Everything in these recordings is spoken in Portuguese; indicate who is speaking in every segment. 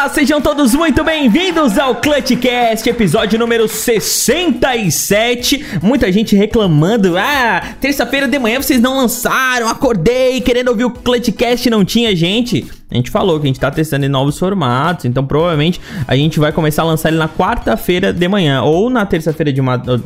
Speaker 1: Olá, sejam todos muito bem-vindos ao Clutchcast, episódio número 67. Muita gente reclamando: ah, terça-feira de manhã vocês não lançaram, acordei querendo ouvir o Clutchcast não tinha gente. A gente falou que a gente tá testando em novos formatos, então provavelmente a gente vai começar a lançar ele na quarta-feira de manhã ou na terça-feira de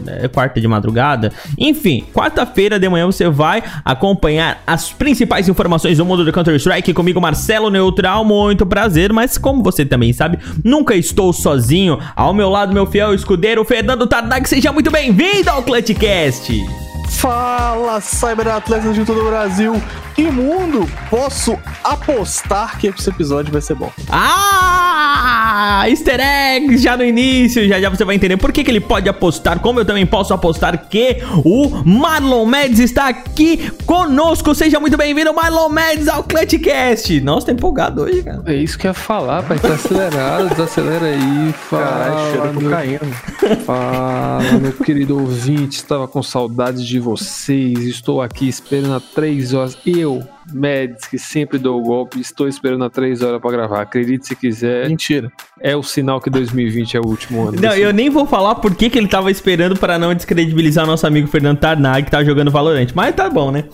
Speaker 1: é, quarta de madrugada. Enfim, quarta-feira de manhã você vai acompanhar as principais informações do mundo do Counter-Strike comigo, Marcelo Neutral. Muito prazer, mas como você também sabe, nunca estou sozinho. Ao meu lado, meu fiel escudeiro, Fernando Tardag. Seja muito bem-vindo ao Clutchcast!
Speaker 2: Fala, cyberatletas de todo o Brasil e mundo! Posso apostar que esse episódio vai ser bom.
Speaker 1: Ah! Easter eggs já no início, já já você vai entender por que, que ele pode apostar, como eu também posso apostar que o Marlon Mendes está aqui conosco. Seja muito bem-vindo, Marlon Mendes, ao Clutchcast. Nossa, tá empolgado hoje, cara.
Speaker 3: É isso que eu ia falar, pai. Tá acelerado, desacelera aí. Fala, Caralho, cheiro meu... caindo. Fala, meu querido ouvinte, estava com saudades de vocês. Estou aqui esperando há três horas. Eu, Médici, que sempre dou o golpe, estou esperando há três horas para gravar. Acredite se quiser.
Speaker 2: Mentira.
Speaker 3: É o sinal que 2020 é o último ano.
Speaker 1: Não, eu nem vou falar por que, que ele tava esperando para não descredibilizar nosso amigo Fernando Tarnag, que tá jogando Valorant. Mas tá bom, né?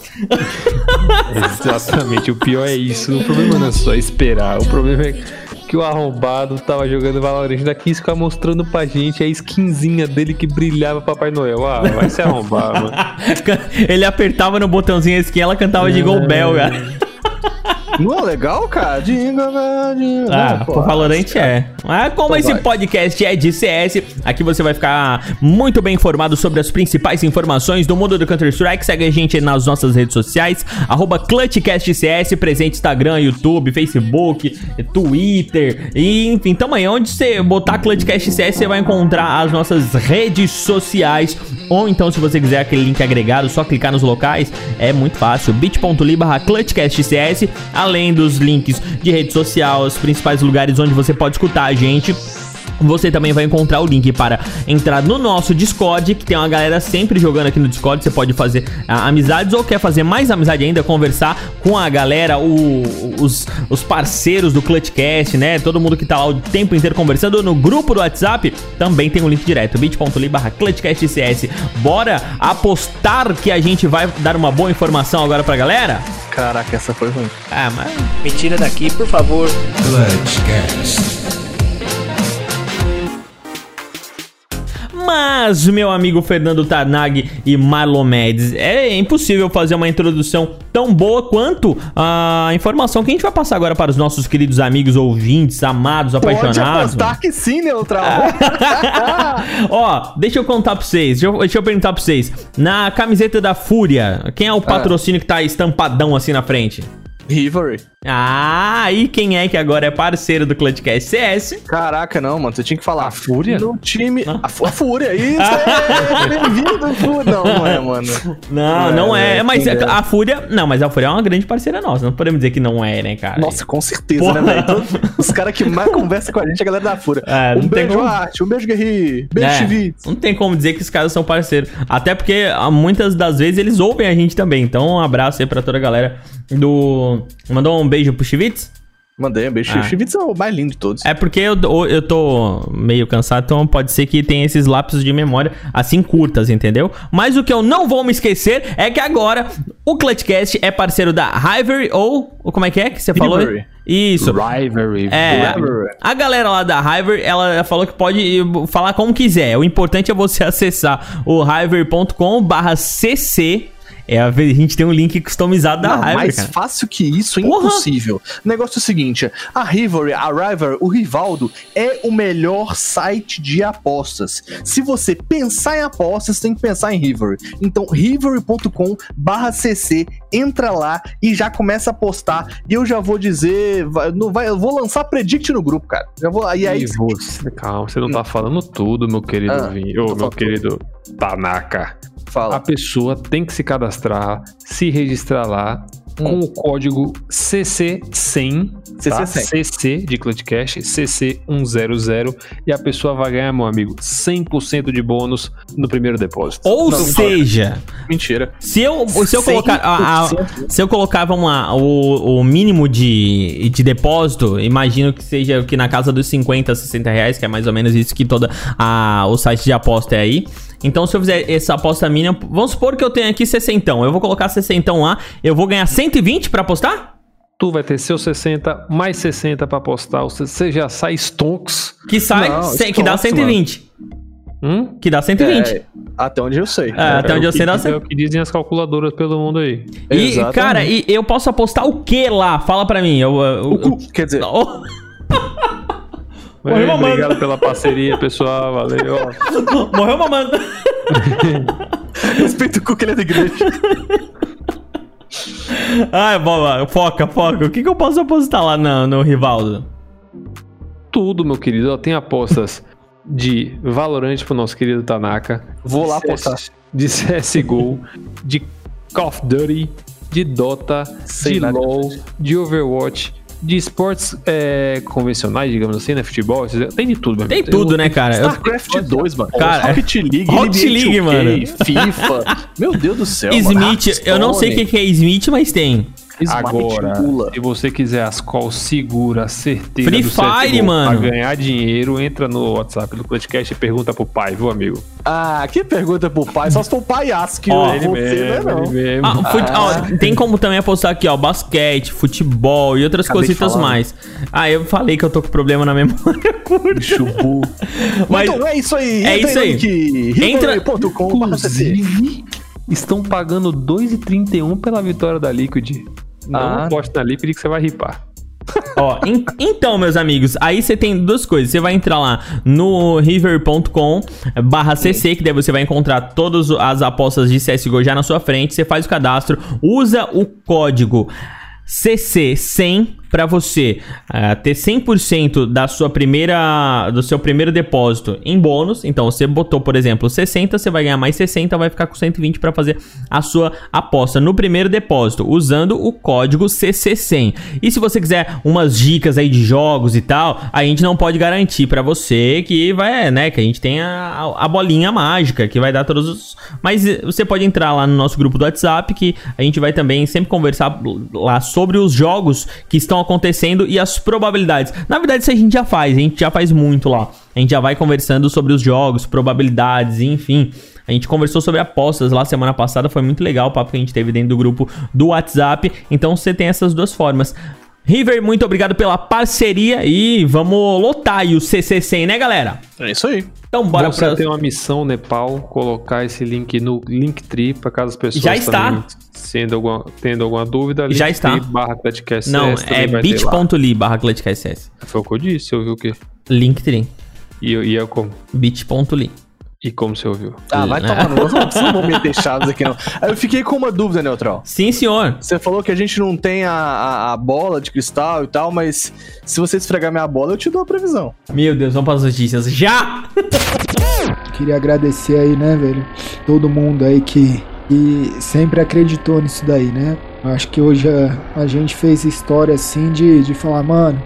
Speaker 3: Exatamente. O pior é isso. O problema não é só esperar. O problema é que o arrombado tava jogando Valorant, ainda quis ficar mostrando pra gente a skinzinha dele que brilhava Papai Noel. Ah, vai se arrombar, mano.
Speaker 1: Ele apertava no botãozinho a skin, ela cantava é... Jingle Bell, cara.
Speaker 2: Não é legal, cara? Jingle Bell,
Speaker 1: Jingle Ah, por Valorant é. Mas como então esse podcast é de CS, aqui você vai ficar muito bem informado sobre as principais informações do mundo do Counter-Strike. Segue a gente nas nossas redes sociais, arroba ClutchCastCS, presente Instagram, YouTube, Facebook, Twitter, e enfim, tamanho onde você botar ClutchCastCS, você vai encontrar as nossas redes sociais, ou então se você quiser aquele link agregado, só clicar nos locais, é muito fácil, bit.ly barra ClutchCastCS, além dos links de rede social, os principais lugares onde você pode escutar a gente. Você também vai encontrar o link para entrar no nosso Discord, que tem uma galera sempre jogando aqui no Discord. Você pode fazer ah, amizades ou quer fazer mais amizade ainda, conversar com a galera, o, os, os parceiros do Clutchcast, né? Todo mundo que tá lá o tempo inteiro conversando no grupo do WhatsApp. Também tem um link direto, bit.ly barra ClutchcastCS. Bora apostar que a gente vai dar uma boa informação agora pra galera?
Speaker 2: Caraca, essa foi ruim.
Speaker 1: Ah, mas me tira daqui, por favor. Clutchcast. Mas, meu amigo Fernando Tarnag e Marlon Mendes, é impossível fazer uma introdução tão boa quanto a informação que a gente vai passar agora para os nossos queridos amigos ouvintes, amados, apaixonados. Pode
Speaker 2: apostar que sim, Neutral.
Speaker 1: Ó, deixa eu contar pra vocês, deixa eu, deixa eu perguntar pra vocês. Na camiseta da Fúria, quem é o ah. patrocínio que tá estampadão assim na frente?
Speaker 2: Rivalry.
Speaker 1: Ah, e quem é que agora é parceiro do Clutchcast CS?
Speaker 2: Caraca, não, mano. Você tinha que falar.
Speaker 3: A Fúria?
Speaker 2: No time. A, a, Fúria, isso é. Bem-vindo, Fúria. Não, não é, mano.
Speaker 1: Não, não, não é. é. Mas é. a Fúria. Não, mas a Fúria é uma grande parceira nossa. Não podemos dizer que não é, né, cara?
Speaker 2: Nossa, com certeza, Porra. né, velho? Os caras que mais conversam com a gente é a galera da Fúria. É, um beijo, como... Arte. Um beijo, Guerri. Beijo, é, Chivitz.
Speaker 1: Não tem como dizer que os caras são parceiros. Até porque muitas das vezes eles ouvem a gente também. Então, um abraço aí pra toda a galera do. Mandou um beijo pro Chivitz?
Speaker 2: Mandei um beijo. Ah. Chivitz é o mais lindo de todos.
Speaker 1: É porque eu, eu tô meio cansado, então pode ser que tenha esses lapsos de memória assim curtas, entendeu? Mas o que eu não vou me esquecer é que agora o Clutchcast é parceiro da Rivalry ou, ou como é que é que você falou? Rivalry. Isso.
Speaker 3: Rivalry.
Speaker 1: É. A galera lá da Rivalry, ela falou que pode falar como quiser. O importante é você acessar o rivalry.com/cc é a gente tem um link customizado da Rivalry.
Speaker 2: Mais cara. fácil que isso é Porra. impossível. O negócio é o seguinte: a Rivalry, a Rivalry, o Rivaldo é o melhor site de apostas. Se você pensar em apostas, tem que pensar em Rivalry. Então, rivalry.com/cc, entra lá e já começa a apostar. E eu já vou dizer, vai, não vai, eu vou lançar predict no grupo, cara. Já vou, e aí,
Speaker 3: você, calma, você não tá falando tudo, meu querido ah, Vinho, ô, meu querido Tanaka. Fala. A pessoa tem que se cadastrar, se registrar lá com o código CC100,
Speaker 2: CC100.
Speaker 3: tá? CC de Clutchcast, CC100, e a pessoa vai ganhar, meu amigo, 100% de bônus no primeiro depósito.
Speaker 1: Ou
Speaker 2: Não,
Speaker 1: seja,
Speaker 2: Mentira.
Speaker 1: se eu, se eu colocar. a- a-
Speaker 2: 100%.
Speaker 1: se eu colocar, vamos lá, o, o mínimo de, de depósito, imagino que seja que na casa dos 50, 60 reais, que é mais ou menos isso que toda a, o site de aposta é aí. Então, se eu fizer essa aposta mínima, vamos supor que eu tenho aqui 60. Eu vou colocar 60 lá, eu vou ganhar 120 pra apostar?
Speaker 3: Tu vai ter seus 60, mais 60 pra apostar, você- já sai stonks.
Speaker 1: Que sai,
Speaker 2: Não,
Speaker 1: cem- que dá
Speaker 2: estonks,
Speaker 1: 120.
Speaker 3: Hum?
Speaker 1: Que dá 120.
Speaker 2: É, até onde eu sei.
Speaker 1: É, até onde
Speaker 3: o
Speaker 1: eu
Speaker 3: que
Speaker 1: sei dá
Speaker 3: diz- É
Speaker 1: 100.
Speaker 3: o que dizem as calculadoras pelo mundo aí.
Speaker 1: E,
Speaker 2: Exatamente.
Speaker 1: cara, e eu posso apostar o que lá? Fala pra mim. Eu, eu-
Speaker 2: O cu, quer dizer,
Speaker 1: Oh, Morreu mamando.
Speaker 3: obrigado pela parceria, pessoal. Valeu.
Speaker 1: morreu mamando.
Speaker 2: respeito o cu que ele é da igreja.
Speaker 1: Ai, bola, foca, foca. O que, que eu posso apostar lá no, no Rivaldo?
Speaker 3: Tudo, meu querido. Ó, Tem apostas de Valorant pro nosso querido Tanaka.
Speaker 2: Vou lá
Speaker 3: de CS
Speaker 2: apostar.
Speaker 3: De CSGO, de Call of Duty, de Dota,
Speaker 2: Sei
Speaker 3: de LoL, de Overwatch, de esportes é, convencionais, digamos assim, né? Futebol, tem de tudo, meu
Speaker 1: Tem tudo, né, cara? Eu-
Speaker 2: StarCraft 2, mano.
Speaker 1: Cara,
Speaker 2: Rocket League,
Speaker 1: Rocket League,
Speaker 2: 2K,
Speaker 1: mano.
Speaker 2: FIFA. Meu Deus do céu, mano.
Speaker 1: Smith, eu não sei o que, que é Smith, mas tem.
Speaker 2: Smite
Speaker 3: Agora,
Speaker 2: pula.
Speaker 3: se você quiser as calls seguras, certeira
Speaker 1: Free
Speaker 3: do
Speaker 1: Fire, mano.
Speaker 3: Pra ganhar dinheiro, entra no WhatsApp do podcast e pergunta pro pai, viu, amigo?
Speaker 2: Ah, que pergunta pro pai? Só se for o palhaço que não é, não.
Speaker 3: ele mesmo.
Speaker 1: Ah, fute- ó, tem como também apostar aqui, ó, basquete, futebol e outras
Speaker 2: Acabei
Speaker 1: cositas
Speaker 2: né?
Speaker 1: mais. Ah, eu falei que eu tô com problema na memória curta.
Speaker 2: Bicho burro.
Speaker 1: Mas-
Speaker 2: então é isso aí.
Speaker 1: é isso aí. Entra-
Speaker 2: Entra.com.br
Speaker 3: Inclusive, estão pagando 2,31 pela vitória da Liquid. Não
Speaker 2: Ah.
Speaker 3: aposte na Liquid que você vai ripar.
Speaker 1: Ó, en- então, meus amigos, aí você tem duas coisas. Você vai entrar lá no river.com barra cc, que daí você vai encontrar todas as apostas de CSGO já na sua frente. Você faz o cadastro, usa o código CC100 para você ah, ter 100% da sua primeira do seu primeiro depósito em bônus. Então, você botou, por exemplo, 60, você vai ganhar mais 60, vai ficar com 120 para fazer a sua aposta no primeiro depósito, usando o código CC100. E se você quiser umas dicas aí de jogos e tal, a gente não pode garantir para você que vai, né, que a gente tem a, a bolinha mágica que vai dar todos os, mas você pode entrar lá no nosso grupo do WhatsApp que a gente vai também sempre conversar lá sobre os jogos que estão acontecendo e as probabilidades. Na verdade, isso a gente já faz, a gente já faz muito lá. A gente já vai conversando sobre os jogos, probabilidades, enfim. A gente conversou sobre apostas lá semana passada, foi muito legal o papo que a gente teve dentro do grupo do WhatsApp. Então você tem essas duas formas. River, muito obrigado pela parceria e vamos lotar aí o CC100, né, galera?
Speaker 2: É isso aí.
Speaker 1: Então bora
Speaker 3: Você
Speaker 1: pra...
Speaker 3: tem uma missão, Nepal, colocar esse link no Linktree para caso as pessoas
Speaker 1: Já está.
Speaker 3: sendo alguma, tendo alguma dúvida.
Speaker 1: Já está.
Speaker 3: barra
Speaker 1: Não, é bit.ly barra.
Speaker 3: Foi o que eu disse, você ouviu o quê?
Speaker 1: Linktree.
Speaker 3: E, eu- e eu como?
Speaker 1: bit.ly.
Speaker 3: E como você ouviu?
Speaker 2: Ah, vai
Speaker 1: Né?
Speaker 2: tomar no não vamos meter chaves aqui, não. Eu fiquei com uma dúvida, Neutral.
Speaker 1: Sim, senhor.
Speaker 2: Você falou que a gente não tem a, a, a bola de cristal e tal, mas se você esfregar minha bola, eu te dou a previsão.
Speaker 1: Meu Deus, vamos para as notícias. Já!
Speaker 4: Queria agradecer aí, né, velho? Todo mundo aí que, que sempre acreditou nisso daí, né? Acho que hoje a, a gente fez história assim de, de falar, mano,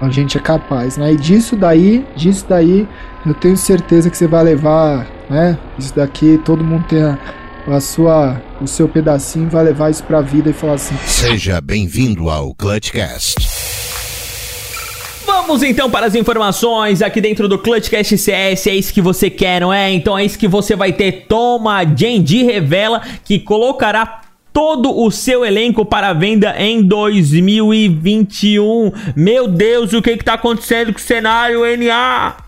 Speaker 4: a gente é capaz, né? E disso daí, disso daí, eu tenho certeza que você vai levar, né? Isso daqui, todo mundo tem a, a sua, o seu pedacinho, vai levar isso pra vida e falar assim,
Speaker 5: Seja bem-vindo ao Clutchcast.
Speaker 1: Vamos então para as informações aqui dentro do Clutchcast CS. É isso que você quer, não é? Então é isso que você vai ter. Toma, Genji revela que colocará todo o seu elenco para venda em 2021. Meu Deus, o que que tá acontecendo com o cenário, NA?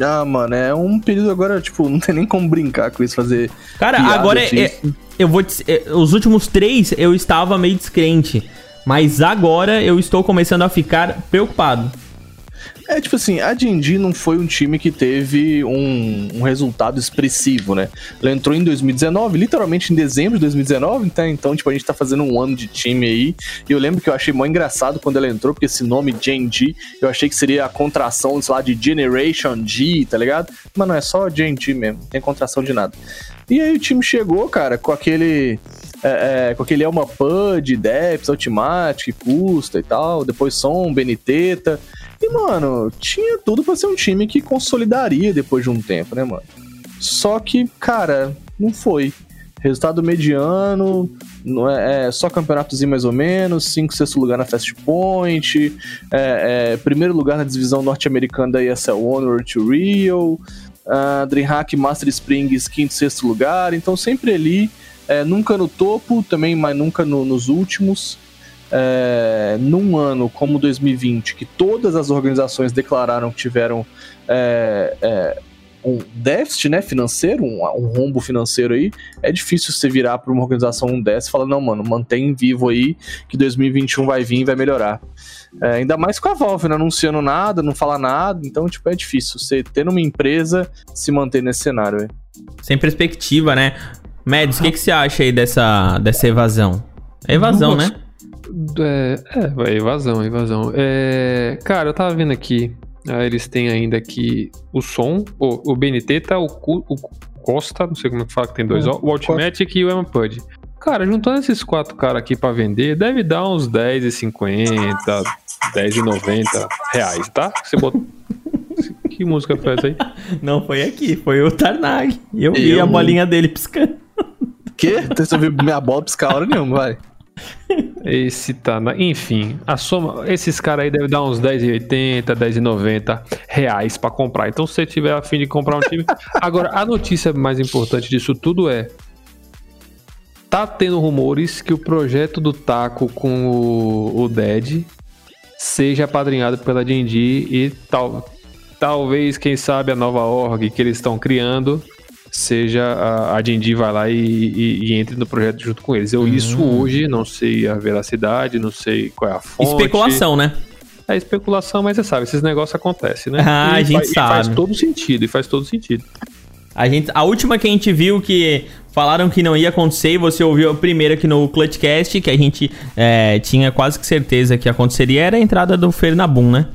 Speaker 2: Ah, mano, é um período agora, tipo, não tem nem como brincar com isso, fazer.
Speaker 1: Cara, agora é,
Speaker 2: disso.
Speaker 1: é- eu vou te, é, os últimos três eu estava meio descrente, mas agora eu estou começando a ficar preocupado.
Speaker 2: É, tipo assim, a Dindi não foi um time que teve um, um resultado expressivo, né? Ela entrou em 2019, literalmente em dezembro de 2019, tá? então, tipo, a gente tá fazendo um ano de time aí. E eu lembro que eu achei mó engraçado quando ela entrou, porque esse nome Genji, eu achei que seria a contração, sei lá, de Generation G, tá ligado? Mas não é só Genji mesmo, não tem contração de nada. E aí o time chegou, cara, com aquele é, é, com aquele Elma Pud, Deps, Ultimatic, Custa e tal, depois Som, Beniteta. E, mano, tinha tudo para ser um time que consolidaria depois de um tempo, né, mano? Só que, cara, não foi. Resultado mediano, não é, é só campeonatozinho mais ou menos, 5, sexto lugar na Fast Point, é, é, primeiro lugar na divisão norte-americana da ESL Honor to Rio, uh, Dreamhack Master Springs, quinto, sexto lugar, então sempre ali, é, nunca no topo, também, mas nunca no, nos últimos. É, num ano como 2020, que todas as organizações declararam que tiveram é, é, um déficit né, financeiro, um, um, rombo financeiro aí, é difícil você virar para uma organização um dessa e falar, não, mano, mantém vivo aí, que 2021 vai vir e vai melhorar. É, ainda mais com a Valve, não anunciando nada, não fala nada, então, tipo, é difícil você ter uma empresa se manter nesse cenário aí.
Speaker 1: Sem perspectiva, né? Mads, o que, que você acha aí dessa, dessa evasão? É evasão, né?
Speaker 3: É, é, evasão, evasão. É, cara, eu tava vendo aqui ah, eles têm ainda aqui o som, o, o BNT tá o, o Costa, não sei como é que fala que tem dois, é, o Ultimatic e o Empud. Cara, juntando esses quatro caras aqui para vender, deve dar uns 10,50, 10,90 reais, tá? Você botou. que música foi essa aí?
Speaker 1: Não foi aqui, foi o Tarnag. Eu, eu vi a bolinha dele piscando.
Speaker 2: Que? Você viu minha bola piscar hora nenhuma, vai.
Speaker 3: Esse tá na... Enfim, a soma. Esses caras aí devem dar uns 10,80, 10,90 reais para comprar. Então, se você tiver a fim de comprar um time. Agora, a notícia mais importante disso tudo é. Tá tendo rumores que o projeto do Taco com o, o Dead seja apadrinhado pela D&D e tal, talvez, quem sabe, a nova org que eles estão criando seja a, a vai lá e, e, e, entre no projeto junto com eles. Eu hum. isso hoje, não sei a veracidade, não sei qual é a fonte.
Speaker 1: Especulação, né?
Speaker 3: É especulação, mas você sabe, esses negócios acontecem, né?
Speaker 1: Ah, e a gente faz, sabe.
Speaker 3: faz todo sentido, e faz todo sentido.
Speaker 1: A, gente, a última que a gente viu que falaram que não ia acontecer e você ouviu a primeira aqui no Clutchcast, que a gente é, tinha quase que certeza que aconteceria, era a entrada do Fernabum, né?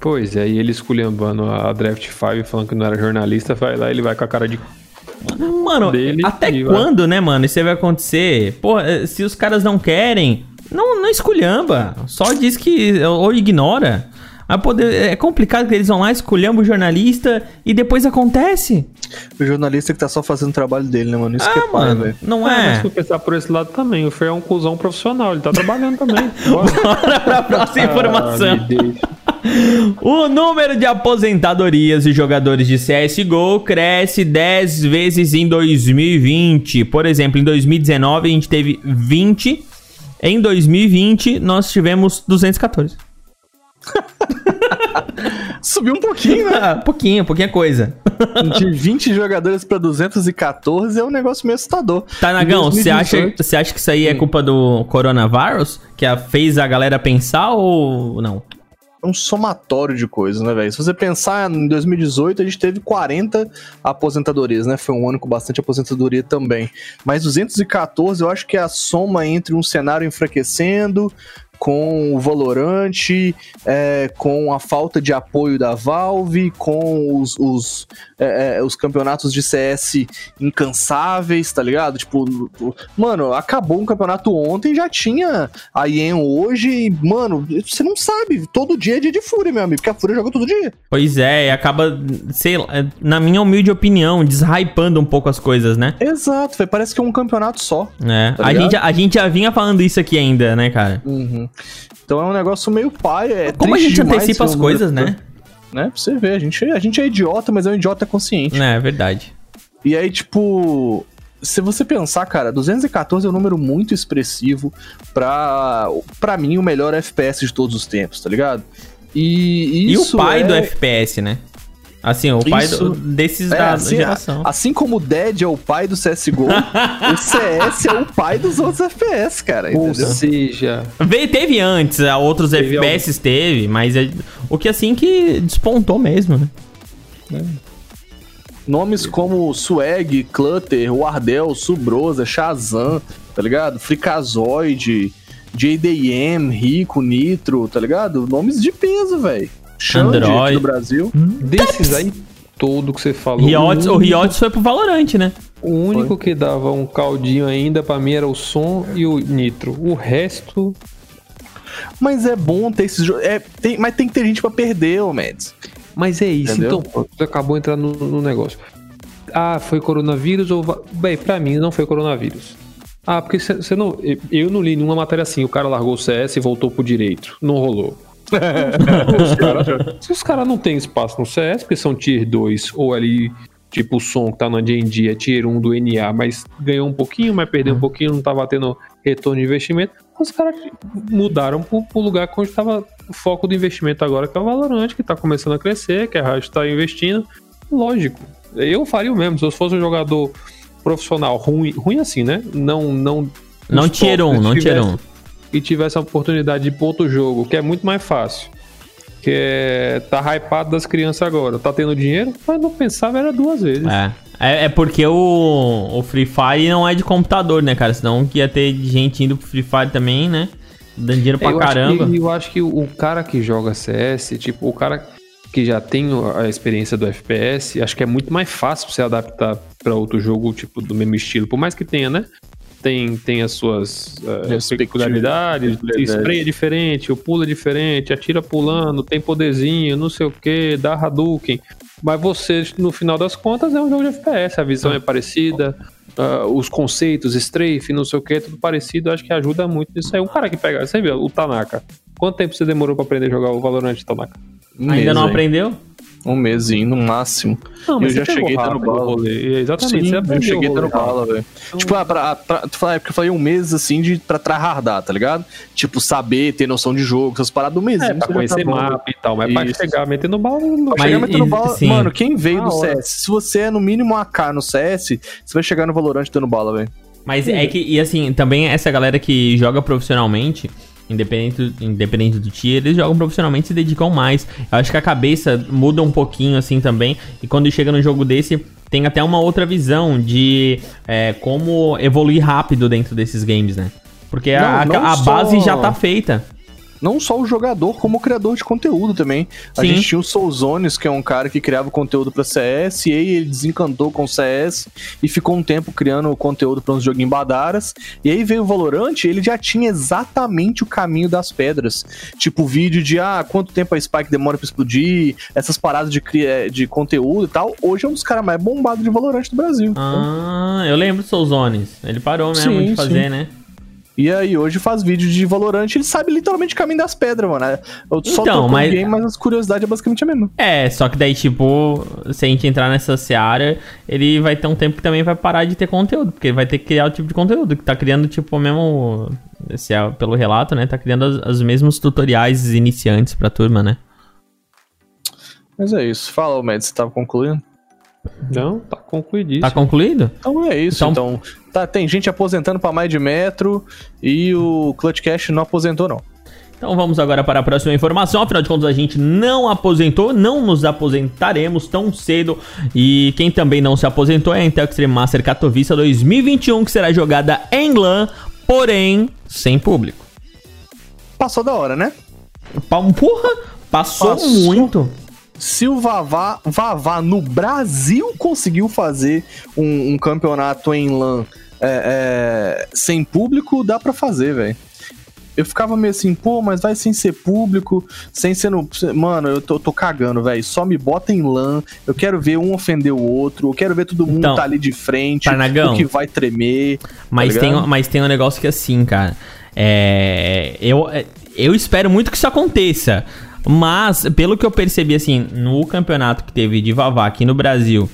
Speaker 3: Pois é, e ele esculhambando a Draft 5 falando que não era jornalista, vai lá ele vai com a cara de.
Speaker 1: Mano, dele até quando, vai. né, mano? Isso vai acontecer? Pô, eh, se os caras não querem, não, não esculhamba. Só diz que. ou ignora. poder, é complicado que eles vão lá, esculhambam o jornalista e depois acontece.
Speaker 2: O jornalista que tá só fazendo o trabalho dele, né, mano?
Speaker 1: Isso ah, que é mano, pai, não é. é. Mas
Speaker 3: se pensar por esse lado também, o Fer é um cuzão profissional, ele tá trabalhando também.
Speaker 1: Bora, Bora pra próxima ah, informação. O número de aposentadorias de jogadores de CSGO cresce 10 vezes em 2020. Por exemplo, em 2019 a gente teve 20. Em 2020 nós tivemos 214.
Speaker 2: Subiu um pouquinho, né?
Speaker 1: Ah, pouquinho, pouquinha coisa.
Speaker 2: De 20 jogadores para 214 é um negócio meio assustador.
Speaker 1: Tá, Nagão, você acha, você acha que isso aí é culpa do coronavírus? Que fez a galera pensar ou não?
Speaker 2: Um somatório de coisas, né, velho? Se você pensar em 2018, a gente teve 40 aposentadorias, né? Foi um ano com bastante aposentadoria também. Mas 214, eu acho que é a soma entre um cenário enfraquecendo, com o Valorant, é, com a falta de apoio da Valve, com os, os, é, é os, campeonatos de CS incansáveis, tá ligado? Tipo, mano, acabou um campeonato ontem, já tinha a IEM hoje, e, mano, você não sabe, todo dia é dia de Fúria, meu amigo, porque a Fúria joga todo dia.
Speaker 1: Pois é, e acaba, sei lá, na minha humilde opinião, deshypando um pouco as coisas, né?
Speaker 2: Exato, parece que é um campeonato só.
Speaker 1: É, tá a, gente, a gente já vinha falando isso aqui ainda, né, cara?
Speaker 2: Uhum. Então é um negócio meio pai. É
Speaker 1: Como a gente antecipa as coisas, né?
Speaker 2: Né? Pra você ver, a gente, a gente é idiota, mas é um idiota consciente.
Speaker 1: É, é verdade.
Speaker 2: E aí, tipo, se você pensar, cara, 214 é um número muito expressivo pra, pra mim, o melhor FPS de todos os tempos, tá ligado?
Speaker 1: E, e o pai é... do FPS, né? Assim, o pai do, desses é, da
Speaker 2: assim,
Speaker 1: geração.
Speaker 2: Assim como o Dead é o pai do CSGO, o CS é o pai dos outros FPS, cara.
Speaker 1: Ou entendeu? seja. Veio, teve antes, outros teve FPS algum... teve, mas é, o que assim que despontou mesmo, né? É.
Speaker 2: Nomes como Swag, Clutter, Wardell, Subrosa, Shazam, tá ligado? Fricazoid, JDM, Rico, Nitro, tá ligado? Nomes de peso, velho.
Speaker 1: Android
Speaker 2: do Brasil.
Speaker 3: Hum, desses aí todo que você falou.
Speaker 1: Riots, o Riots foi pro Valorant, né?
Speaker 3: O único Foi. que dava um caldinho ainda para mim era o som e o nitro. O resto.
Speaker 2: Mas é bom ter esses jogos. É, tem, mas tem que ter gente para perder, ô Mads.
Speaker 3: Mas é isso, Entendeu? então você acabou entrando no, no, negócio. Ah, foi coronavírus ou. Bem, pra mim não foi coronavírus. Ah, porque você não. Eu não li nenhuma matéria assim. O cara largou o CS e voltou pro direito. Não rolou. Os cara, se os caras não têm espaço no CS, porque são tier 2 ou ali Tipo o som que tá na D&D é tier 1 do NA, mas ganhou um pouquinho, mas perdeu um uhum. pouquinho, não tava tendo retorno de investimento. Os caras mudaram pro, pro lugar onde tava o foco do investimento agora, que é o Valorant, que tá começando a crescer, que a Riot tá investindo. Lógico, eu faria o mesmo. Se eu fosse um jogador profissional ruim, ruim assim, né? Não, não...
Speaker 1: Não tier 1, não tier 1.
Speaker 3: E tivesse a oportunidade de ir pro outro jogo, que é muito mais fácil que é, tá hypado das crianças agora. Tá tendo dinheiro? Mas não pensava, era duas vezes.
Speaker 1: É. É, é porque o, o Free Fire não é de computador, né, cara? Senão que ia ter gente indo pro Free Fire também, né? Dando dinheiro pra
Speaker 3: eu
Speaker 1: caramba.
Speaker 3: Acho que, eu acho que o cara que joga CS, tipo, o cara que já tem a experiência do FPS, acho que é muito mais fácil você adaptar para outro jogo, tipo, do mesmo estilo. Por mais que tenha, né? Tem, tem as suas uh, peculiaridades, spray é diferente, o pulo é diferente, atira pulando, tem poderzinho, não sei o que, dá Hadouken. Mas você, no final das contas, é um jogo de FPS, a visão é parecida, uh, os conceitos, strafe, não sei o que, tudo parecido, acho que ajuda muito nisso aí. Um cara que pega, você viu, o Tanaka. Quanto tempo você demorou para aprender a jogar o Valorant, Tanaka?
Speaker 1: Ainda não aprendeu?
Speaker 2: Um mêsinho no máximo. Não, mas eu já cheguei dando bala.
Speaker 3: Rolê. Exatamente,
Speaker 2: Sim, eu cheguei dando bala, velho. Então... Tipo, ah, pra, pra, tu fala, é porque eu falei um mês assim de, pra tryhardar, tá ligado? Tipo, saber, ter noção de jogo, essas paradas do mês.
Speaker 3: É, pra conhecer tá mapa e tal, mas Isso. pra chegar metendo bala.
Speaker 2: Não... Pra chegar metendo bala. Sim. Mano, quem veio do CS, se você é no mínimo AK no CS, você vai chegar no Valorant dando bala, velho.
Speaker 1: Mas é que, e assim, também essa galera que joga profissionalmente, independente, independente do tier, eles jogam profissionalmente e se dedicam mais. Eu acho que a cabeça muda um pouquinho assim também. E quando chega no jogo desse, tem até uma outra visão de é, como evoluir rápido dentro desses games, né? Porque não, a, não a, a só... base já tá feita
Speaker 2: não só o jogador, como o criador de conteúdo também. A Sim. gente tinha o Soulzones, que é um cara que criava conteúdo para CS, e aí ele desencantou com o CS e ficou um tempo criando conteúdo para uns joguinhos badaras. E aí veio o Valorant, ele já tinha exatamente o caminho das pedras. Tipo, vídeo de ah, quanto tempo a Spike demora para explodir, essas paradas de, de conteúdo e tal. Hoje é um dos caras mais bombados de Valorant do Brasil.
Speaker 1: Ah, eu lembro do Soulzones. Ele parou mesmo sim, de fazer, sim. né?
Speaker 2: E aí hoje faz vídeo de Valorant, ele sabe literalmente o caminho das pedras, mano. Eu
Speaker 1: só então, mas... game,
Speaker 2: mas a curiosidade é basicamente a mesma.
Speaker 1: É, só que daí, tipo, se a gente entrar nessa seara, ele vai ter um tempo que também vai parar de ter conteúdo, porque ele vai ter que criar o tipo de conteúdo, que tá criando, tipo, mesmo. Se é pelo relato, né? Tá criando os, os mesmos tutoriais iniciantes pra turma, né?
Speaker 2: Mas é isso. Fala, Med, você tava concluindo?
Speaker 3: Não, tá concluído.
Speaker 1: Tá concluído?
Speaker 2: Então é isso. Então, então tá, tem gente aposentando para mais de metro e o Clutch Cash não aposentou, não.
Speaker 1: Então vamos agora para a próxima informação. Afinal de contas, a gente não aposentou, não nos aposentaremos tão cedo. E quem também não se aposentou é a Intel Extreme Master Katowice 2021, que será jogada em LAN, porém sem público.
Speaker 2: Passou da hora, né?
Speaker 1: Porra, passou, passou. muito
Speaker 2: se o Vavá, Vavá no Brasil conseguiu fazer um, um campeonato em LAN é, é, sem público, dá para fazer, velho. Eu ficava meio assim, pô, mas vai sem ser público, sem ser no. Mano, eu tô, tô cagando, velho. Só me bota em LAN. Eu quero ver um ofender o outro. Eu quero ver todo mundo então, tá ali de frente.
Speaker 1: Parnagão,
Speaker 2: o que vai tremer.
Speaker 1: Mas, tá tem, mas tem um negócio que é assim, cara. É, eu, eu espero muito que isso aconteça. Mas, pelo que eu percebi, assim, no campeonato que teve de Vavá aqui no Brasil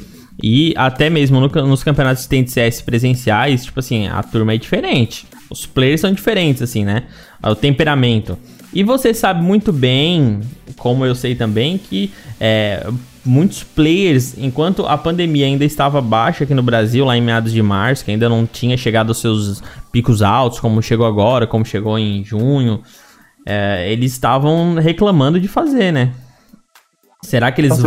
Speaker 1: e até mesmo no, nos campeonatos de CS presenciais, tipo assim, a turma é diferente. Os players são diferentes, assim, né? O temperamento. E você sabe muito bem, como eu sei também, que é, muitos players, enquanto a pandemia ainda estava baixa aqui no Brasil, lá em meados de março, que ainda não tinha chegado aos seus picos altos, como chegou agora, como chegou em junho, é, eles estavam reclamando de fazer, né? Será que eles.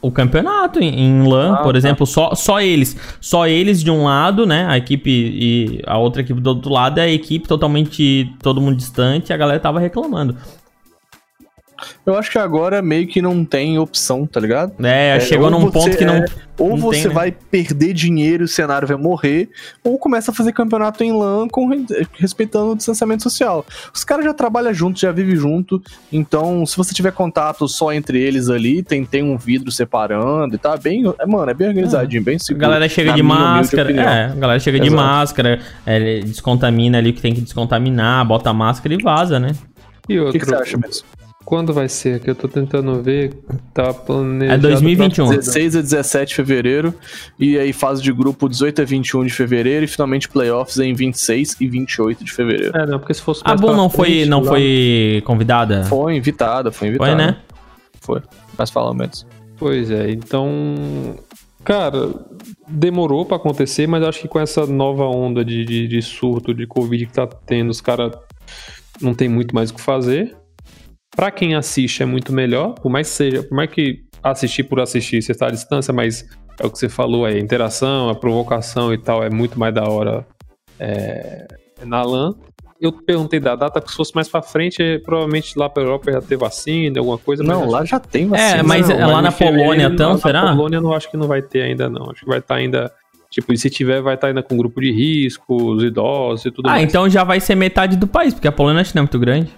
Speaker 1: O, campeonato em, em LAN, ah, por tá. exemplo, só, só eles. Só eles de um lado, né? A equipe e a outra equipe do outro lado, a equipe totalmente. todo mundo distante, a galera tava reclamando.
Speaker 2: Eu acho que agora meio que não tem opção, tá ligado?
Speaker 1: É, é chegou num ponto que não. É,
Speaker 2: ou
Speaker 1: não
Speaker 2: você tem, né? vai perder dinheiro e o cenário vai morrer, ou começa a fazer campeonato em LAN com, respeitando o distanciamento social. Os caras já trabalham juntos, já vivem junto, então se você tiver contato só entre eles ali, tem, tem um vidro separando e tá bem. É, mano, é bem organizadinho, é. bem seguro.
Speaker 1: A galera chega de máscara. É, a galera chega Exato. de máscara, é, descontamina ali o que tem que descontaminar, bota a máscara e vaza, né?
Speaker 3: E outro, o que, que você acha mesmo? Quando vai ser? Que eu tô tentando ver. Tá planejado.
Speaker 1: É 2021.
Speaker 2: 16 a 17 de fevereiro. E aí, fase de grupo 18 a 21 de fevereiro. E finalmente playoffs em 26 e 28 de fevereiro.
Speaker 1: É, não, porque se fosse. A Boom não, foi, não foi convidada?
Speaker 2: Foi invitada, foi invitada. Foi, né? Foi. Mas fala menos.
Speaker 3: Pois é, então. Cara, demorou para acontecer, mas acho que com essa nova onda de, de, de surto de Covid que tá tendo, os caras não tem muito mais o que fazer. Para quem assiste é muito melhor, por mais que seja, por mais que assistir por assistir, você está à distância, mas é o que você falou aí, a interação, a provocação e tal é muito mais da hora é, na LAN. Eu perguntei da data, que se fosse mais para frente, provavelmente lá para Europa já ter vacina, alguma coisa.
Speaker 2: Não, lá já tem vacina.
Speaker 1: É, mas
Speaker 2: não,
Speaker 1: lá na Polônia então, será?
Speaker 3: Na Polônia não acho que não vai ter ainda não. Acho que vai estar tá ainda Tipo, e se tiver, vai estar tá ainda com grupo de risco, os idosos e tudo
Speaker 1: ah,
Speaker 3: mais.
Speaker 1: Ah, então já vai ser metade do país, porque a Polônia não é muito grande.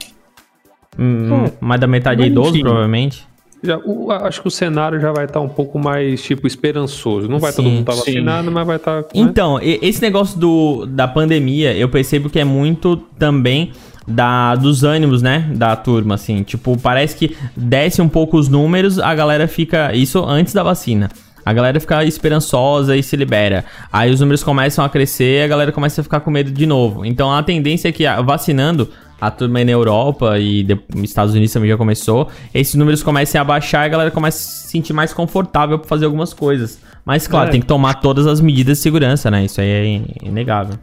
Speaker 1: Hum, mais da metade é idoso, provavelmente.
Speaker 3: Já, o, acho que o cenário já vai estar tá um pouco mais, tipo, esperançoso. Não vai sim, todo mundo estar tá vacinado, mas vai estar. Tá,
Speaker 1: né? Então, esse negócio do, da pandemia, eu percebo que é muito também da, dos ânimos, né? Da turma, assim. Tipo, parece que desce um pouco os números, a galera fica. Isso antes da vacina. A galera fica esperançosa e se libera. Aí os números começam a crescer e a galera começa a ficar com medo de novo. Então a tendência é que vacinando a turma aí na Europa e nos Estados Unidos também já começou, esses números comecem a baixar e a galera começa a se sentir mais confortável para fazer algumas coisas. Mas, claro, é. tem que tomar todas as medidas de segurança, né? Isso aí é inegável.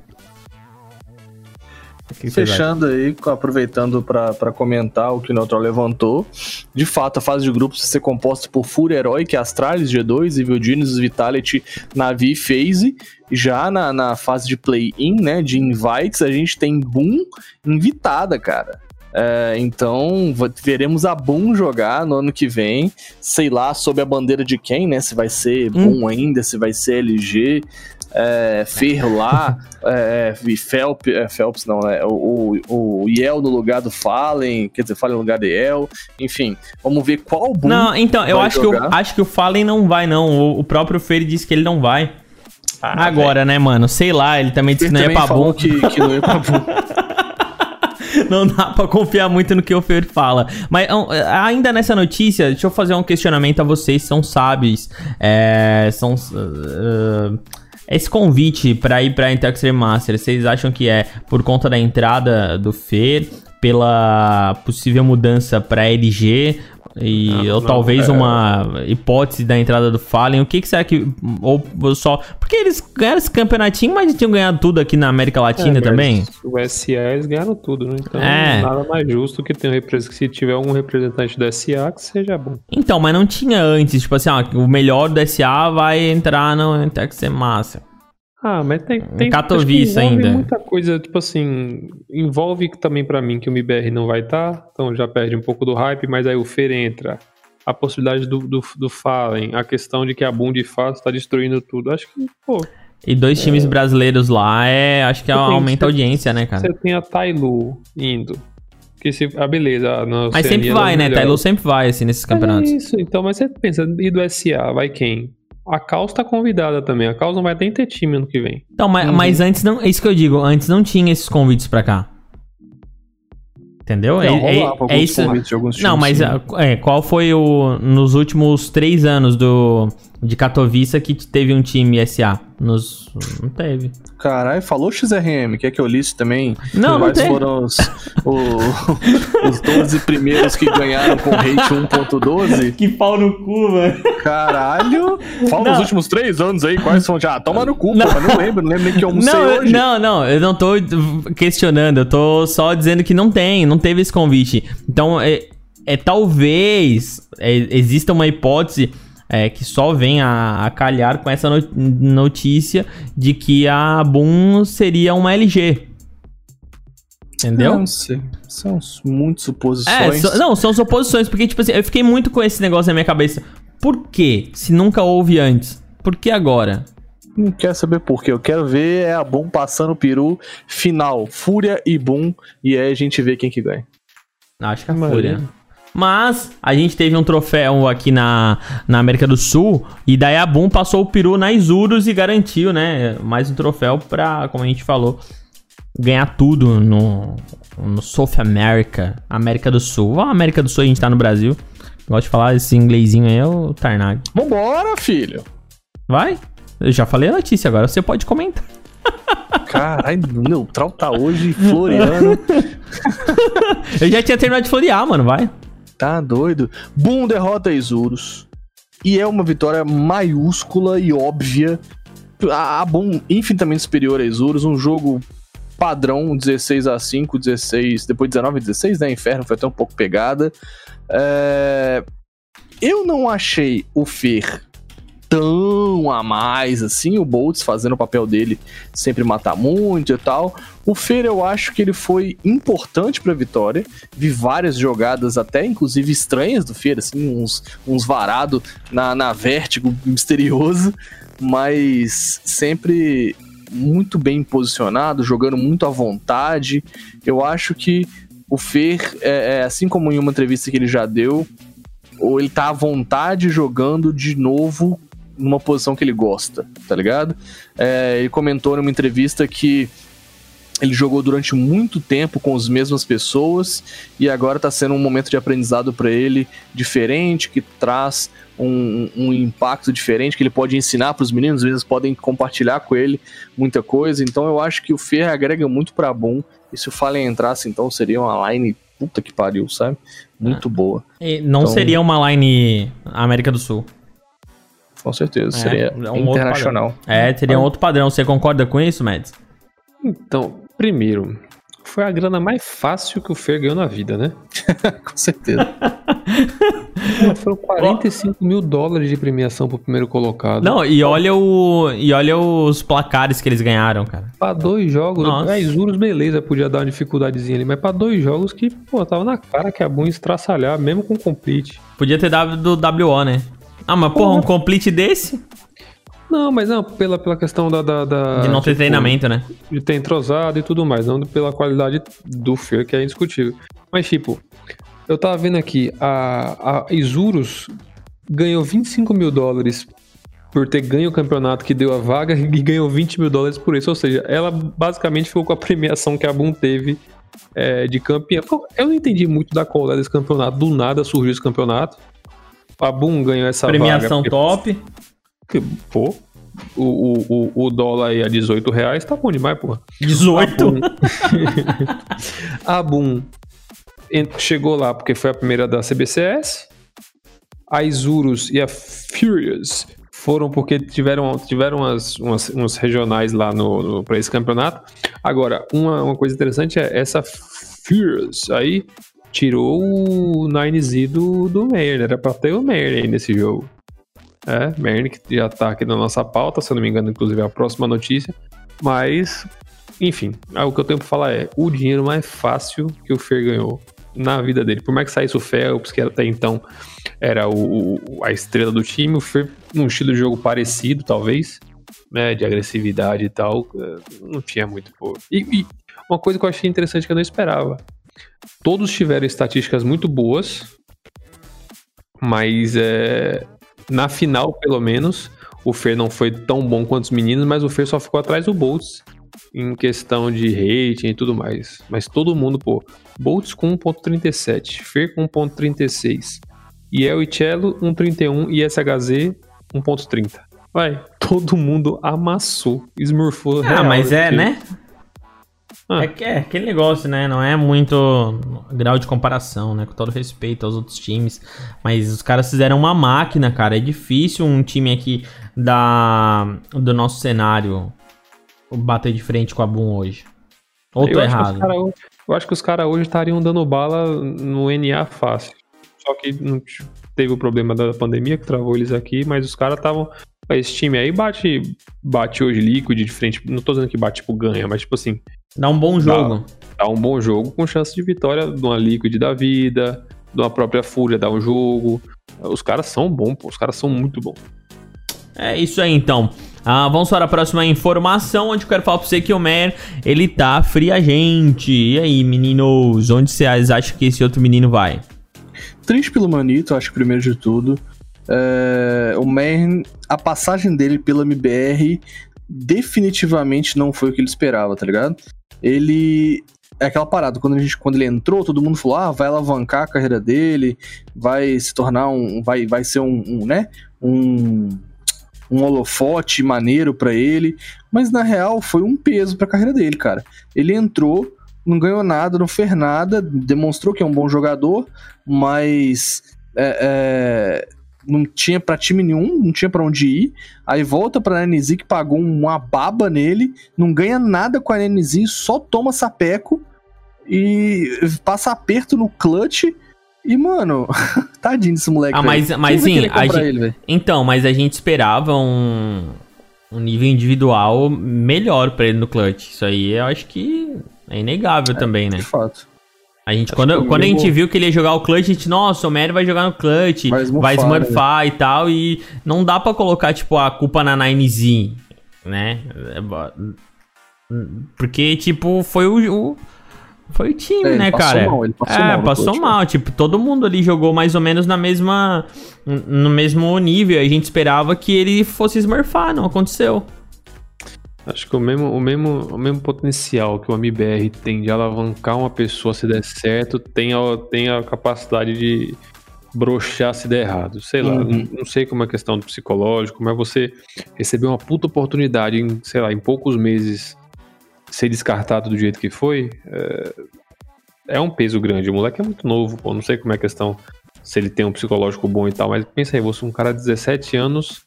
Speaker 2: Fechando aí, aproveitando para comentar o que o Neutral levantou. De fato, a fase de grupos vai ser composta por Fúria Heroic, Astralis G2, Evil Genius, Vitality, Navi e FaZe. Já na, na fase de play-in, né, de invites, a gente tem Boom invitada, cara. É, então, veremos a Boom jogar no ano que vem. Sei lá, sob a bandeira de quem, né? Se vai ser hum. Boom ainda, se vai ser LG é, Ferro lá, é, Phelps, é, Phelps não, né? O, o, o Yel no lugar do Fallen, quer dizer, Fallen no lugar de Yel, enfim, vamos ver qual
Speaker 1: boom Não, então, eu acho que, eu acho que o Fallen não vai, não. O, o próprio Fer disse que ele não vai. Ah, Agora, véio. né, mano? Sei lá, ele também disse que não ia pra boom.
Speaker 2: Que, que não ia pra boom.
Speaker 1: não dá pra confiar muito no que o Fer fala. Mas ainda nessa notícia, deixa eu fazer um questionamento a vocês, são sábios. É, são. Uh, esse convite para ir para Extreme Master, vocês acham que é por conta da entrada do Fer, pela possível mudança para LG e não, ou não, talvez é... uma hipótese da entrada do Fallen. O que, que será que. Ou só. Porque eles ganharam esse campeonatinho, mas tinham ganhado tudo aqui na América Latina é, também.
Speaker 3: O SA eles ganharam tudo, né? Então é. nada mais justo que ter um representante. Se tiver algum representante do SA, que seja bom.
Speaker 1: Então, mas não tinha antes, tipo assim, ó, o melhor do SA vai entrar no Intex Massa.
Speaker 3: Ah, mas tem, tem
Speaker 1: Katowice ainda.
Speaker 3: muita coisa, tipo assim, envolve também para mim que o MBR não vai estar, tá, então já perde um pouco do hype, mas aí o Fer entra. A possibilidade do, do, do Fallen, a questão de que a Boom de fato está destruindo tudo. Acho que, pô.
Speaker 1: E dois é... times brasileiros lá, é, acho que é, aumenta a audiência, né, cara?
Speaker 3: Você tem a Tailu indo. Que se, ah, beleza.
Speaker 1: Mas sempre vai, né? Tailu sempre vai, assim, nesses campeonatos.
Speaker 3: É isso, então, mas você pensa, e do SA, vai quem? A Caos tá convidada também. A Caos não vai nem ter time ano que vem.
Speaker 1: Então, mas, uhum. mas antes não. É isso que eu digo. Antes não tinha esses convites pra cá. Entendeu? Não, é, é, é isso. Não, mas é, qual foi o. Nos últimos três anos do de Katowice que teve um time SA? Nos, não teve.
Speaker 2: Caralho, falou XRM, quer que eu liste também?
Speaker 1: Não, Quais não
Speaker 2: foram os, o, os 12 primeiros que ganharam com rate 1.12?
Speaker 1: Que pau no cu, mano.
Speaker 2: Caralho. Fala os últimos três anos aí, quais são já? Toma no cu, não. Pô, não lembro, não lembro nem que eu almocei
Speaker 1: não,
Speaker 2: hoje.
Speaker 1: Não, não, eu não tô questionando, eu tô só dizendo que não tem, não teve esse convite. Então, é, é talvez é, exista uma hipótese é, que só vem a, a, calhar com essa notícia de que a Boom seria uma LG. Entendeu?
Speaker 2: Não sei. São muitas suposições.
Speaker 1: É, so, não, são suposições, porque, tipo assim, eu fiquei muito com esse negócio na minha cabeça. Por quê? Se nunca houve antes? Por que agora?
Speaker 2: Não quero saber por quê. Eu quero ver é a Boom passando o peru final. Fúria e Boom. E aí a gente vê quem que ganha.
Speaker 1: Acho que é a Fúria. Mas a gente teve um troféu aqui na, na América do Sul. E daí a Boom passou o peru na Isurus e garantiu, né? Mais um troféu pra, como a gente falou, ganhar tudo no, no South America, América do Sul. A América do Sul a gente tá no Brasil. Gosto de falar esse inglesinho aí, é o Tarnag.
Speaker 2: Vambora, filho!
Speaker 1: Vai? Eu já falei a notícia, agora você pode comentar.
Speaker 2: Caralho, o neutral tá hoje floreando.
Speaker 1: Eu já tinha terminado de florear, mano, vai.
Speaker 2: Tá doido. Boom derrota Isurus. E é uma vitória maiúscula e óbvia. A, a Boom infinitamente superior a Isurus, um jogo padrão 16 a 5, 16, depois 19 a 16, né? Inferno foi até um pouco pegada. É... Eu não achei o Fer tão a mais assim, o Boltz fazendo o papel dele sempre matar muito e tal. O Fer eu acho que ele foi importante para a vitória. Vi várias jogadas até inclusive estranhas do Fer, assim, uns, uns varado na, na vértigo misterioso, mas sempre muito bem posicionado, jogando muito à vontade. Eu acho que o Fer, é, é, assim como em uma entrevista que ele já deu, ou ele tá à vontade jogando de novo numa posição que ele gosta, tá ligado? É, ele comentou numa entrevista que ele jogou durante muito tempo com as mesmas pessoas e agora está sendo um momento de aprendizado para ele diferente, que traz um, um, impacto diferente, que ele pode ensinar para os meninos, às vezes podem compartilhar com ele muita coisa. Então eu acho que o Fer agrega muito para Boom. E se o Fallen entrasse, então seria uma line puta que pariu, sabe? Muito é. boa.
Speaker 1: E não então, seria uma line América do Sul.
Speaker 2: Com certeza, é, seria é um internacional.
Speaker 1: É, teria um outro padrão. Você concorda com isso, Mads?
Speaker 3: Então, primeiro, foi a grana mais fácil que o Fer ganhou na vida, né?
Speaker 2: Com certeza.
Speaker 3: foram 45 oh. mil dólares de premiação pro primeiro colocado.
Speaker 1: Não, e olha o. E olha os placares que eles ganharam, cara.
Speaker 3: Pra dois jogos, Nossa. é, Isurus, beleza, podia dar uma dificuldadezinha ali, mas pra dois jogos que, pô, tava na cara que é bom estraçalhar, mesmo com complete.
Speaker 1: Podia ter dado do WO, né? Ah, mas porra, um complete desse?
Speaker 3: Não, mas não, pela, pela questão da, da, da
Speaker 1: De não ter tipo, treinamento, né?
Speaker 3: De ter entrosado e tudo mais, não pela qualidade do Fer, que é indiscutível. Mas, tipo, eu tava vendo aqui, a, a Isurus ganhou 25 mil dólares por ter ganho o campeonato que deu a vaga e ganhou 20 mil dólares por isso. Ou seja, ela basicamente ficou com a premiação que a Boom teve é, de campeã. Eu não entendi muito da qualidade desse campeonato. Do nada surgiu esse campeonato. A Boom ganhou essa
Speaker 1: premiação vaga. Top
Speaker 3: pô, o, o, o dólar aí a 18 reais tá bom demais, pô.
Speaker 1: 18?
Speaker 3: A Boom chegou lá porque foi a primeira da CBCS. A Isurus e a Furious foram porque tiveram, tiveram umas, umas, umas regionais lá no, no para esse campeonato. Agora, uma, uma coisa interessante é essa Furious aí tirou o 9Z do, do Meyer. Era pra ter o Meyer aí nesse jogo. É, Merne, que já tá aqui na nossa pauta, se eu não me engano, inclusive é a próxima notícia. Mas, enfim, é o que eu tenho pra falar é o dinheiro mais fácil que o Fer ganhou na vida dele. Por mais que saísse o Phelps, que até então era o, a estrela do time, o Fer, num estilo de jogo parecido, talvez, né, de agressividade e tal, é, não tinha muito. Pô. E, e uma coisa que eu achei interessante que eu não esperava. Todos tiveram estatísticas muito boas, mas é, na final, pelo menos, o Fer não foi tão bom quanto os meninos, mas o Fer só ficou atrás do Boltz em questão de rating e tudo mais. Mas todo mundo, pô, Boltz com 1.37, Fer com 1.36, Yel e Cello 1.31 e SHZ 1.30. Vai, todo mundo amassou, esmurfou.
Speaker 1: Ah, mas é, né? Ah. É, que é aquele negócio, né? Não é muito grau de comparação, né? Com todo respeito aos outros times. Mas os caras fizeram uma máquina, cara. É difícil um time aqui da, do nosso cenário bater de frente com a Boom hoje. Ou eu tô errado?
Speaker 3: Cara, eu acho que os caras hoje estariam dando bala no NA fácil. Só que não teve o problema da pandemia que travou eles aqui, mas os caras estavam. Esse time aí bate, bate hoje Liquid de frente. Não tô dizendo que bate tipo ganha, mas tipo assim,
Speaker 1: Dá um bom jogo.
Speaker 3: Dá, Tá um bom jogo com chance de vitória de uma Liquid da vida, de uma própria Fúria dar um jogo. Os caras são bons, pô. Os caras são muito bons.
Speaker 1: É isso aí, então. Ah, vamos para a próxima informação, onde eu quero falar pra você que o Mer, ele tá fria gente. E aí, meninos, onde vocês acham que esse outro menino vai?
Speaker 2: Triste pelo Manito, acho que primeiro de tudo. É, o Mer, a passagem dele pela MBR definitivamente não foi o que ele esperava, tá ligado? Ele é aquela parada, quando, a gente, quando ele entrou, todo mundo falou, ah, vai alavancar a carreira dele, vai se tornar um, vai, vai ser um, um né, um um holofote maneiro para ele, mas na real foi um peso para a carreira dele, cara. Ele entrou, não ganhou nada, não fez nada, demonstrou que é um bom jogador, mas é, é, não tinha para time nenhum, não tinha para onde ir. Aí volta pra NZ que pagou uma baba nele, não ganha nada com a NZ, só toma sapeco e passa aperto no clutch e, mano, tadinho desse moleque.
Speaker 1: Ah, mas, mas sim, a gente, ele, então, mas a gente esperava um, um nível individual melhor pra ele no clutch. Isso aí eu acho que é inegável é, também, né?
Speaker 2: De fato.
Speaker 1: A gente, quando, quando a gente viu que ele ia jogar o clutch, a gente, nossa, o Mary vai jogar no clutch, vai smurfar, vai smurfar né? e tal, e não dá pra colocar, tipo, a culpa na 9Z, né? É, porque, tipo, foi o, o foi o time, é, né, cara? Mal, ele passou é, mal passou mal. Tipo, todo mundo ali jogou mais ou menos na mesma. No mesmo nível. A gente esperava que ele fosse smurfar, não aconteceu.
Speaker 3: Acho que o mesmo, o mesmo, o mesmo potencial que o MBR tem de alavancar uma pessoa se der certo, tem a, tem a capacidade de broxar se der errado. Sei lá, uhum. não, não, sei como é a questão do psicológico, é você receber uma puta oportunidade em, sei lá, em poucos meses ser descartado do jeito que foi, é, é um peso grande. O moleque é muito novo, pô. Não sei como é a questão se ele tem um psicológico bom e tal, mas pensa aí, você um cara de 17 anos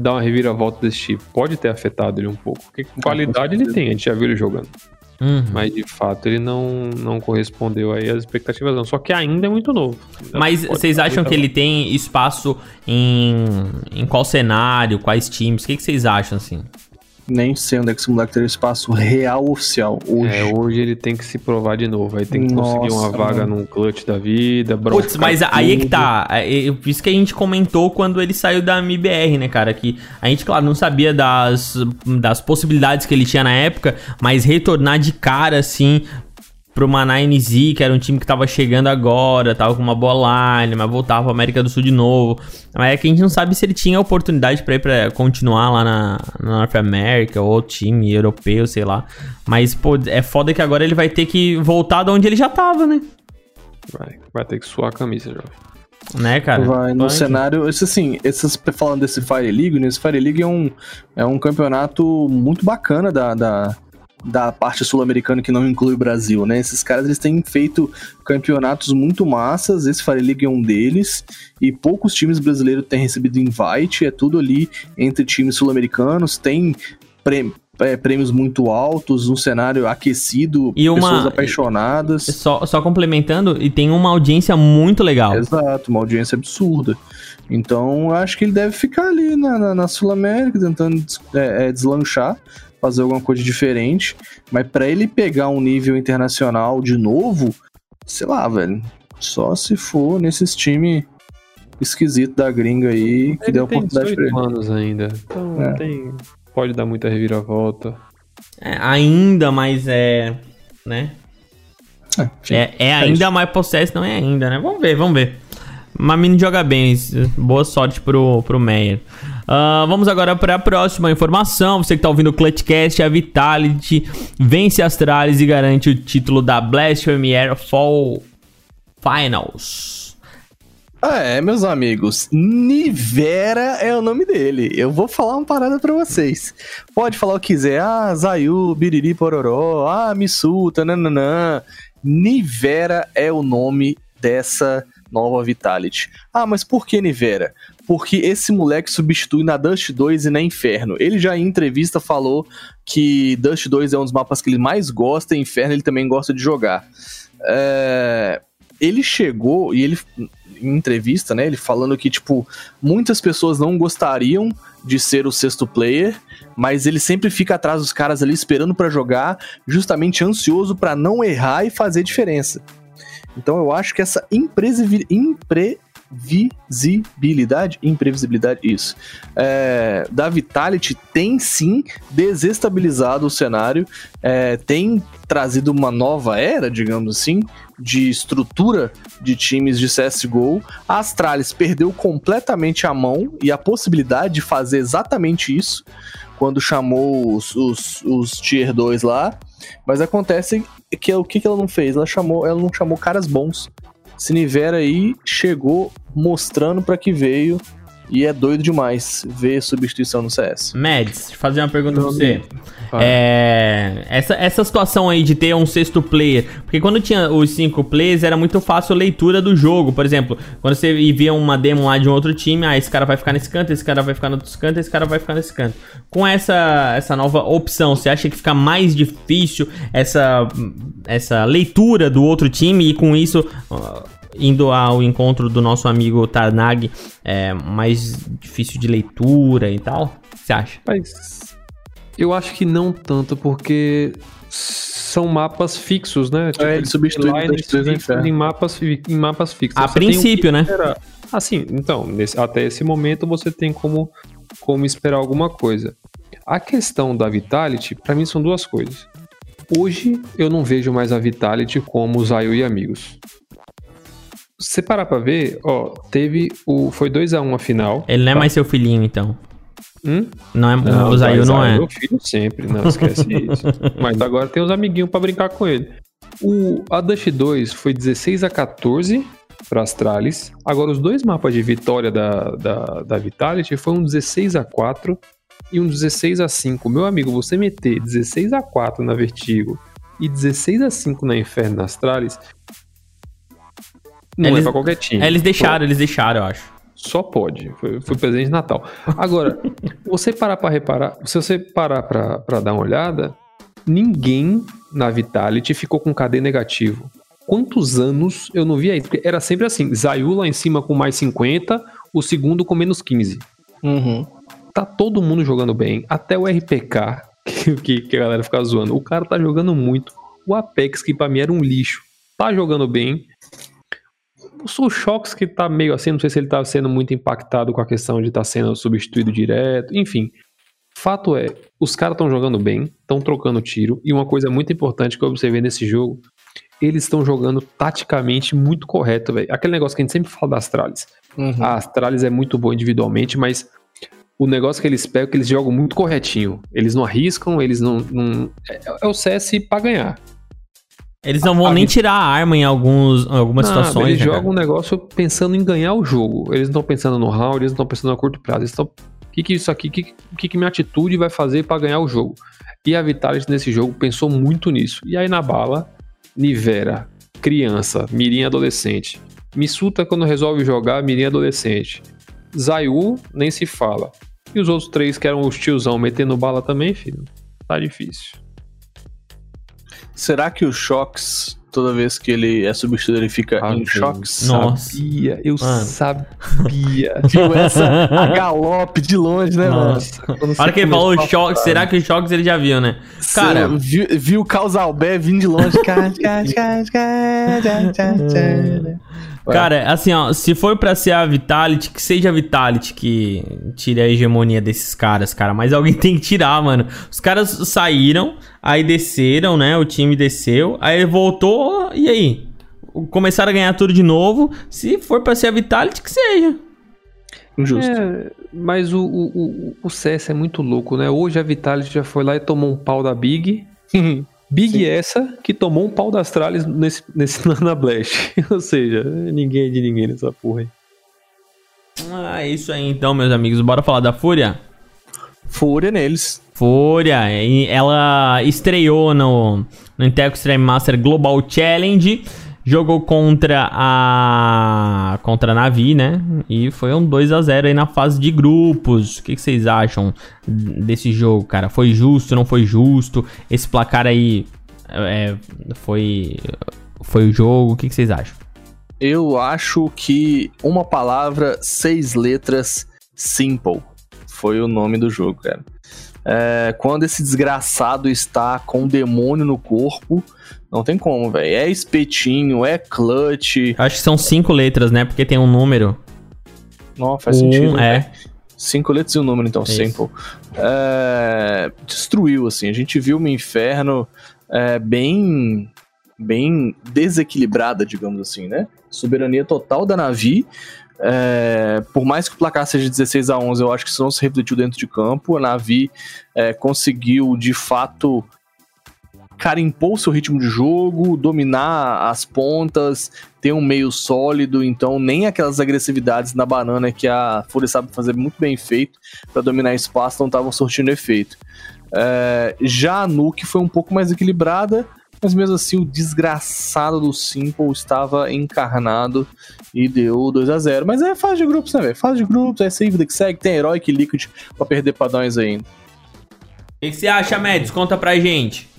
Speaker 3: dá uma reviravolta desse tipo. Pode ter afetado ele um pouco. Porque qualidade ele tem, a gente já viu ele jogando. Uhum. Mas de fato ele não, não correspondeu aí às expectativas, não. Só que ainda é muito novo.
Speaker 1: Mas vocês acham que ele tem espaço em, em qual cenário, quais times? O que, que vocês acham assim?
Speaker 2: Nem sei onde é que esse moleque teria espaço real oficial hoje.
Speaker 3: É, hoje ele tem que se provar de novo. Aí tem que Nossa, conseguir uma vaga mano. num clutch da vida.
Speaker 1: Putz, mas aí é que tá. É, é, isso que a gente comentou quando ele saiu da MBR, né, cara? Que a gente, claro, não sabia das, das possibilidades que ele tinha na época, mas retornar de cara, assim, pro Manaine Z, que era um time que tava chegando agora, tava com uma boa line, mas voltava pra América do Sul de novo. Mas é que a gente não sabe se ele tinha oportunidade para ir para continuar lá na, na North America ou outro time europeu, sei lá. Mas, pô, é foda que agora ele vai ter que voltar de onde ele já tava, né?
Speaker 3: Vai, vai ter que suar a camisa, jovem.
Speaker 1: Né, cara?
Speaker 2: Vai, no cenário, esse assim, esses, falando desse Fire League, né, esse Fire League é um, é um campeonato muito bacana da, da, da parte sul-americana que não inclui o Brasil, né? Esses caras eles têm feito campeonatos muito massas, esse Fire League é um deles, e poucos times brasileiros têm recebido invite, é tudo ali entre times sul-americanos, tem prêmio, é, prêmios muito altos, um cenário aquecido,
Speaker 1: e uma, pessoas apaixonadas. Só, só complementando, e tem uma audiência muito legal.
Speaker 2: Exato, uma audiência absurda. Então, acho que ele deve ficar ali na, na, na Sul-América, tentando é, é, deslanchar fazer alguma coisa diferente. Mas para ele pegar um nível internacional de novo, sei lá, velho. Só se for nesses times esquisito da gringa aí que ele deu oportunidade pra ele.
Speaker 3: anos ainda. Então é. tem. Pode dar muita reviravolta.
Speaker 1: É, ainda, mas é. né? É, é, é, é ainda mais processo, não é ainda, né? Vamos ver, vamos ver. Mamino joga bem. Boa sorte pro, pro Meyer. Uh, vamos agora para a próxima informação. Você que está ouvindo o Clutchcast, a Vitality vence Astralis e garante o título da Blasphemy Fall Finals.
Speaker 2: É, meus amigos, Nivera é o nome dele. Eu vou falar uma parada para vocês. Pode falar o que quiser. Ah, Zayu, Biriri Pororó, ah, Missuta, nananã. Nivera é o nome dessa nova Vitality. Ah, mas por que Nivera? Porque esse moleque substitui na Dust 2 e na Inferno. Ele já em entrevista falou que Dust 2 é um dos mapas que ele mais gosta, e Inferno ele também gosta de jogar. É... ele chegou e ele em entrevista, né, ele falando que tipo muitas pessoas não gostariam de ser o sexto player, mas ele sempre fica atrás dos caras ali esperando para jogar, justamente ansioso para não errar e fazer diferença. Então eu acho que essa imprevisibilidade, imprevisibilidade, isso, é, da Vitality tem sim desestabilizado o cenário, é, tem trazido uma nova era, digamos assim, de estrutura de times de CSGO. A Astralis perdeu completamente a mão e a possibilidade de fazer exatamente isso quando chamou os, os, os Tier 2 lá. Mas acontece que o que, que ela não fez? Ela chamou, ela não chamou caras bons. Sinivera aí chegou mostrando para que veio e é doido demais ver substituição no CS.
Speaker 1: Mads, deixa eu fazer uma pergunta pra você. É, essa, essa situação aí de ter um sexto player, porque quando tinha os cinco players era muito fácil a leitura do jogo. Por exemplo, quando você via uma demo lá de um outro time, ah, esse cara vai ficar nesse canto, esse cara vai ficar no outro canto, esse cara vai ficar nesse canto. Com essa, essa nova opção, você acha que fica mais difícil essa, essa leitura do outro time e com isso indo ao encontro do nosso amigo Tarnag, é mais difícil de leitura e tal? O que você acha?
Speaker 3: Mas eu acho que não tanto, porque são mapas fixos, né?
Speaker 2: Tipo, é, ele substitui
Speaker 3: em mapas, em mapas fixos.
Speaker 1: A você princípio, né?
Speaker 3: Assim, então, nesse, até esse momento você tem como, como esperar alguma coisa. A questão da Vitality, para mim, são duas coisas. Hoje eu não vejo mais a Vitality como Zayu e amigos você parar pra ver, ó, teve o. Foi 2x1 um a final.
Speaker 1: Ele não é tá? mais seu filhinho, então.
Speaker 3: Hum?
Speaker 1: Não é, não, o Zayu não é.
Speaker 3: Meu filho sempre, não esquece isso. Mas agora tem os amiguinhos para brincar com ele. O a Dust 2 foi 16 a 14 para Astralis. Agora os dois mapas de vitória da, da, da Vitality foi um 16 a 4 e um 16 a 5. Meu amigo, você meter 16 a 4 na Vertigo e 16 a 5 na Inferno na Astralis, não é eles, é pra qualquer time.
Speaker 1: Eles deixaram, Pô. eles deixaram, eu acho.
Speaker 3: Só pode. Foi, foi presente de Natal. Agora, você parar pra reparar, se você parar pra, pra dar uma olhada, ninguém na Vitality ficou com KD negativo. Quantos anos eu não via isso? Porque era sempre assim: Zayu lá em cima com mais 50, o segundo com menos 15.
Speaker 2: Uhum.
Speaker 3: Tá todo mundo jogando bem, até o RPK, que, que a galera fica zoando. O cara tá jogando muito. O Apex, que pra mim era um lixo, tá jogando bem o Shox que tá meio assim, não sei se ele tá sendo muito impactado com a questão de estar tá sendo substituído direto, enfim. Fato é, os caras estão jogando bem, estão trocando tiro, e uma coisa muito importante que eu observei nesse jogo, eles estão jogando taticamente muito correto, velho. Aquele negócio que a gente sempre fala da Astralis. Uhum. A Astralis é muito boa individualmente, mas o negócio que eles pegam é que eles jogam muito corretinho. Eles não arriscam, eles não. não é, é o CS para ganhar.
Speaker 1: Eles não vão a, nem tirar a arma em alguns, algumas não, situações.
Speaker 3: Eles né, jogam um negócio pensando em ganhar o jogo. Eles não estão pensando no round, eles não estão pensando a curto prazo. Eles estão. O que, que isso aqui, o que, que, que minha atitude vai fazer para ganhar o jogo? E a Vitality nesse jogo pensou muito nisso. E aí na bala, Nivera, criança, mirim adolescente. Missuta quando resolve jogar, mirim adolescente. Zayu, nem se fala. E os outros três que eram os tiozão metendo bala também, filho. Tá difícil.
Speaker 2: Será que o Shox, toda vez que ele é substituído, ele fica ah, em choques?
Speaker 3: Nossa. Sabia, eu mano. sabia.
Speaker 2: Viu essa a galope de longe, né,
Speaker 1: Nossa. mano? A hora que ele falou Shox, será que o Shox ele já viu, né?
Speaker 2: Cara, viu, viu o Causalbé vindo de longe.
Speaker 1: Cara, assim, ó, se for pra ser a Vitality, que seja a Vitality que tire a hegemonia desses caras, cara. Mas alguém tem que tirar, mano. Os caras saíram, aí desceram, né? O time desceu, aí voltou, e aí? Começaram a ganhar tudo de novo. Se for pra ser a Vitality, que seja.
Speaker 3: Injusto. É, mas o, o, o CS é muito louco, né? Hoje a Vitality já foi lá e tomou um pau da Big. Big Sim. essa que tomou um pau das tralhas nesse, nesse na Blast. Ou seja, ninguém é de ninguém nessa porra aí.
Speaker 1: Ah, é isso aí então, meus amigos. Bora falar da Fúria?
Speaker 2: Fúria neles.
Speaker 1: Fúria, ela estreou no, no Intel Extreme Master Global Challenge jogou contra a contra a Navi, né? E foi um 2 a 0 aí na fase de grupos. O que, que, vocês acham desse jogo, cara? Foi justo, não foi justo? Esse placar aí é, foi foi o jogo? O que, que vocês acham?
Speaker 2: Eu acho que uma palavra, seis letras, Simple. Foi o nome do jogo, cara. É, quando esse desgraçado está com um demônio no corpo, não tem como, velho. É espetinho, é clutch.
Speaker 1: Acho que são cinco letras, né? Porque tem um número.
Speaker 2: Não, faz um, sentido.
Speaker 1: É. Véio.
Speaker 2: Cinco letras e um número, então, é simple. É, destruiu, assim. A gente viu uma inferno é, bem bem desequilibrada, digamos assim, né? Soberania total da Navi. É, por mais que o placar seja 16 a 11, eu acho que isso não se refletiu dentro de campo. A Navi é, conseguiu, de fato, carimpou seu ritmo de jogo, dominar as pontas, ter um meio sólido, então nem aquelas agressividades na banana que a Fúria sabe fazer muito bem feito para dominar espaço não estavam surtindo efeito. É, já a Nuke foi um pouco mais equilibrada, mas mesmo assim o desgraçado do Simple estava encarnado e deu 2 a 0 Mas é fase de grupos, né, velho? Fase de grupos, é vida que segue, tem Heroic Liquid pra perder padrões ainda.
Speaker 1: O que você acha, Mads? Conta pra gente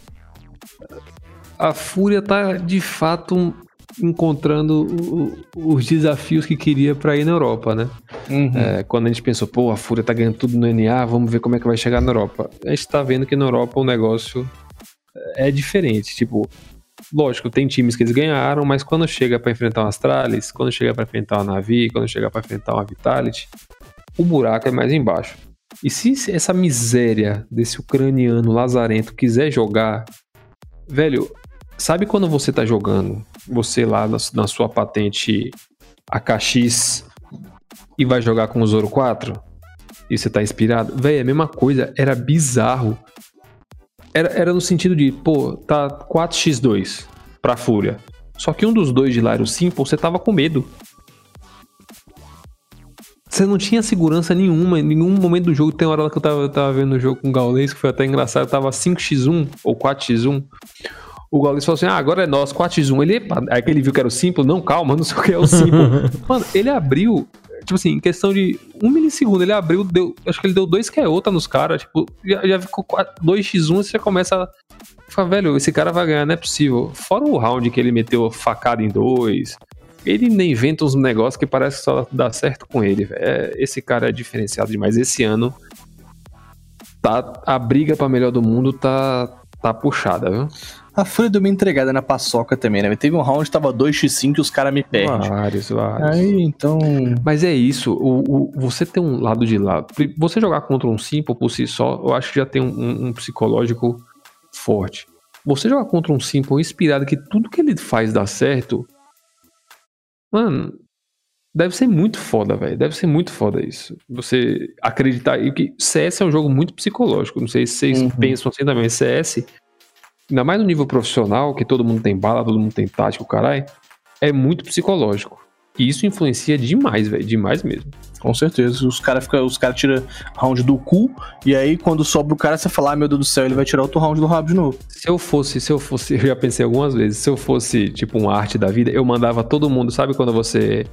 Speaker 3: a Fúria tá de fato encontrando os desafios que queria para ir na Europa, né? Uhum. É, quando a gente pensou, pô, a Fúria tá ganhando tudo no NA, vamos ver como é que vai chegar na Europa. A gente tá vendo que na Europa o negócio é diferente. Tipo, lógico, tem times que eles ganharam, mas quando chega para enfrentar um Astralis, quando chega para enfrentar uma Navi, quando chega para enfrentar uma Vitality, o buraco é mais embaixo. E se essa miséria desse ucraniano lazarento quiser jogar, velho, Sabe quando você tá jogando, você lá na, na sua patente AKX e vai jogar com o Zoro 4? E você tá inspirado? Véi, é a mesma coisa, era bizarro. Era, era no sentido de, pô, tá 4x2 pra Fúria. Só que um dos dois de lá era o Simple, você tava com medo. Você não tinha segurança nenhuma, em nenhum momento do jogo. Tem hora que eu tava, eu tava vendo o jogo com o Gaules, que foi até engraçado, tava 5x1 ou 4x1 o Gaules falou assim: ah, agora é nosso, 4x1. Ele, aí que ele viu que era o simples, não, calma, não sei o que é o simples. Mano, ele abriu, tipo assim, em questão de um milissegundo, ele abriu, deu, acho que ele deu dois que é outra nos caras, tipo, já, já ficou 2x1, você já começa a ficar, velho, esse cara vai ganhar, não é possível. Fora o round que ele meteu facada em dois, ele nem inventa uns negócios que parece que só dá certo com ele, velho. É, esse cara é diferenciado demais. Esse ano, tá, a briga pra melhor do mundo tá, tá puxada, viu?
Speaker 2: A Fúria deu uma entregada na paçoca também, né? Teve um round que tava 2x5 e os caras me perdem.
Speaker 3: Vários, vários.
Speaker 2: Aí, então.
Speaker 3: Mas é isso, o, o, você tem um lado de lado. Você jogar contra um Simple por si só, eu acho que já tem um, um psicológico forte. Você jogar contra um Simple inspirado que tudo que ele faz dá certo. Mano, Deve ser muito foda, velho. Deve ser muito foda isso. Você acreditar. E que CS é um jogo muito psicológico. Não sei se vocês uhum. pensam assim também. CS ainda mais no nível profissional, que todo mundo tem bala, todo mundo tem tático, caralho, é muito psicológico. E isso influencia demais, velho, demais mesmo.
Speaker 2: Com certeza. Os caras os cara tiram round do cu, e aí quando sobra o cara, você fala, ah, meu Deus do céu, ele vai tirar outro round do rabo de novo.
Speaker 3: Se eu fosse, se eu fosse, eu já pensei algumas vezes, se eu fosse tipo um arte da vida, eu mandava todo mundo, sabe quando você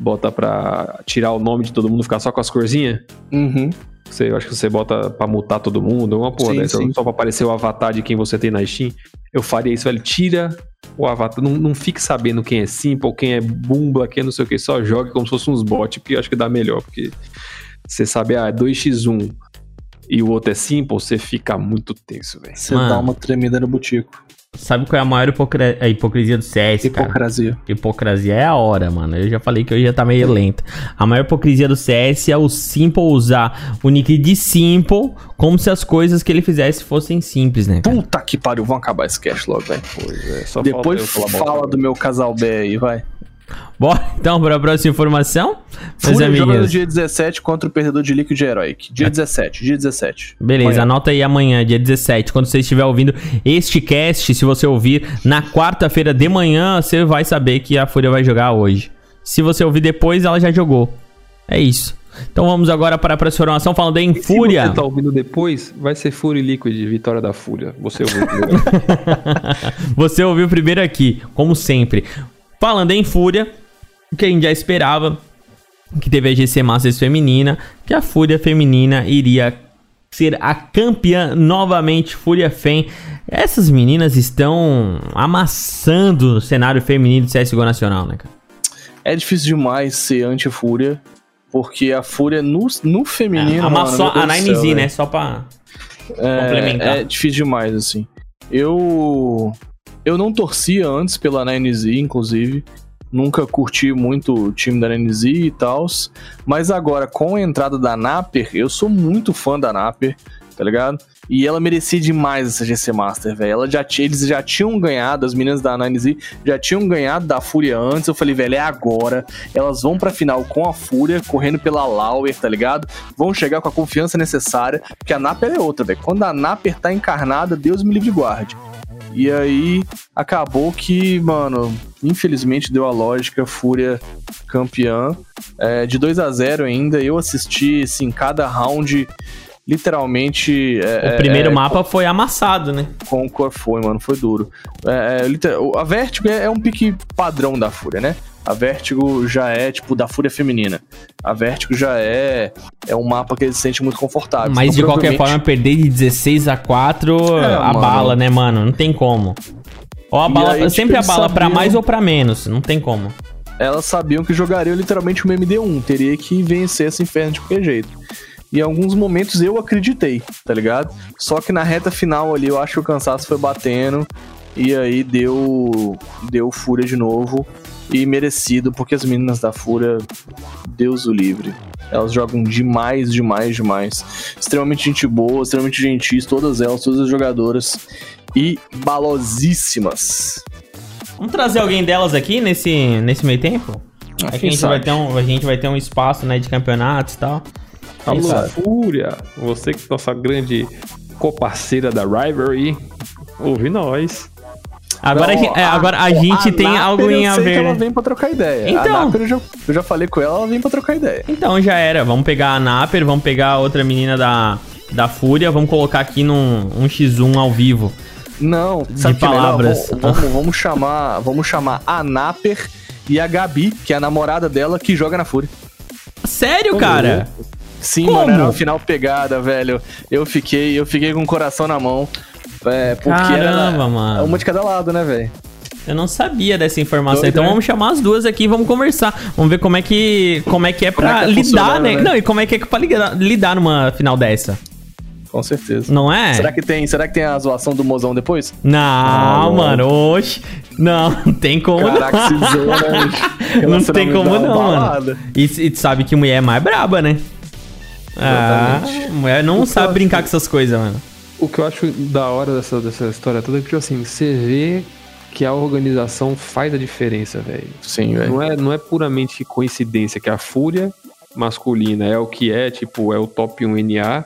Speaker 3: bota pra tirar o nome de todo mundo, ficar só com as corzinhas?
Speaker 2: Uhum.
Speaker 3: Você, eu acho que você bota pra mutar todo mundo, uma porra sim, dessa, sim. só pra aparecer o avatar de quem você tem na Steam. Eu faria isso, velho. Tira o avatar, não, não fique sabendo quem é Simple, quem é Bumbla, quem é não sei o que, só jogue como se fosse uns bots, porque eu acho que dá melhor, porque você sabe, ah, 2x1 e o outro é Simple, você fica muito tenso, velho.
Speaker 2: Você dá uma tremida no butico.
Speaker 1: Sabe qual é a maior hipocr... a hipocrisia do CS,
Speaker 2: Hipocrasia.
Speaker 1: Cara? Hipocrisia é a hora, mano. Eu já falei que hoje já tá meio lento. A maior hipocrisia do CS é o Simple usar o nick de Simple como se as coisas que ele fizesse fossem simples, né?
Speaker 2: Cara? Puta que pariu, vamos acabar esse cast logo, velho. Pois é, só Depois fala do meu casal B aí, vai.
Speaker 1: Bora então para a próxima informação.
Speaker 2: Fúria joga no dia 17 contra o perdedor de Liquid Heroic. Dia é. 17, dia 17.
Speaker 1: Beleza, amanhã. anota aí amanhã, dia 17. Quando você estiver ouvindo este cast, se você ouvir na quarta-feira de manhã, você vai saber que a Fúria vai jogar hoje. Se você ouvir depois, ela já jogou. É isso. Então vamos agora para a próxima informação falando em e Fúria.
Speaker 3: Se você tá ouvindo depois, vai ser Fúria e Liquid, vitória da Fúria. Você ouviu
Speaker 1: primeiro. você ouviu primeiro aqui, como sempre. Falando em Fúria, o que a gente já esperava, que teve a GC Masters feminina, que a Fúria feminina iria ser a campeã novamente, Fúria Fem. Essas meninas estão amassando o cenário feminino do CSGO Nacional, né, cara?
Speaker 2: é difícil demais ser anti-Fúria, porque a Fúria no, no feminino. É,
Speaker 1: amassou a 9Z, né? Só pra
Speaker 2: é, complementar. É difícil demais, assim. Eu. Eu não torcia antes pela 9Z, inclusive. Nunca curti muito o time da 9Z e tal. Mas agora, com a entrada da Naper, eu sou muito fã da Naper, tá ligado? E ela merecia demais essa GC Master, velho. Já eles já tinham ganhado, as meninas da 9Z já tinham ganhado da Fúria antes. Eu falei, velho, é agora. Elas vão pra final com a Fúria, correndo pela Lauer, tá ligado? Vão chegar com a confiança necessária, porque a Naper é outra, velho. Quando a Naper tá encarnada, Deus me livre de guarde. E aí acabou que, mano, infelizmente deu a lógica, Fúria campeã. É, de 2 a 0 ainda, eu assisti, assim, cada round literalmente.
Speaker 1: É, o primeiro é, mapa foi amassado, né?
Speaker 2: Concord foi, mano, foi duro. É, é a Vertigo é, é, um pique padrão da Fúria, né? A Vertigo já é, tipo, da Fúria feminina. A Vertigo já é é um mapa que ele se sente muito confortável.
Speaker 1: Mas então, de qualquer forma, perder de 16 a 4 é, a bala, né, mano? Não tem como. Ou a bala, aí, sempre tipo, a bala sabiam... para mais ou para menos, não tem como.
Speaker 2: Elas sabiam que jogariam literalmente uma MD1, teria que vencer esse inferno de qualquer jeito. E em alguns momentos eu acreditei, tá ligado? Só que na reta final ali eu acho que o cansaço foi batendo e aí deu deu fúria de novo e merecido porque as meninas da fúria Deus o livre. Elas jogam demais, demais, demais. Extremamente gente boa, extremamente gentis, todas elas, todas as jogadoras e balosíssimas.
Speaker 1: Vamos trazer alguém delas aqui nesse, nesse meio tempo? Ah, a, gente vai ter um, a gente vai ter um espaço né, de campeonatos e tal.
Speaker 3: Alô, Fúria, você que é nossa grande co-parceira da Rivalry, ouve nós.
Speaker 1: Agora, Não, a, é, agora a, a gente a tem algo em a ver.
Speaker 2: ela vem pra trocar ideia.
Speaker 1: Então,
Speaker 2: a eu já, eu já falei com ela, ela vem pra trocar ideia.
Speaker 1: Então já era. Vamos pegar a Naper, vamos pegar a outra menina da, da Fúria, vamos colocar aqui num um X1 ao vivo.
Speaker 2: Não,
Speaker 1: sabe de é palavras.
Speaker 2: É vamos, vamos, vamos, chamar, vamos chamar a Naper e a Gabi, que é a namorada dela, que joga na Fúria.
Speaker 1: Sério, cara?
Speaker 2: Sim, Como? mano, era uma final pegada, velho. Eu fiquei, eu fiquei com o coração na mão. É, porque Caramba, era mano. uma de cada lado, né, velho?
Speaker 1: Eu não sabia dessa informação. Doido, então né? vamos chamar as duas aqui e vamos conversar. Vamos ver como é que, como é, que é pra é tá lidar, né? né? Não, e como é que é pra lidar, lidar numa final dessa.
Speaker 2: Com certeza.
Speaker 1: Não é?
Speaker 2: Será que tem, será que tem a zoação do mozão depois?
Speaker 1: Não, não mano, oxe. Não, não tem como Caraca, não. Se zoa, né? não tem como não, mano. E, e tu sabe que mulher é mais braba, né? Ah, mulher não sabe acho, brincar com essas coisas, mano.
Speaker 3: O que eu acho da hora dessa, dessa história toda é que, tipo assim, você vê que a organização faz a diferença, velho.
Speaker 2: Sim, velho.
Speaker 3: Não é, não é puramente coincidência que a Fúria masculina é o que é, tipo, é o top 1 NA,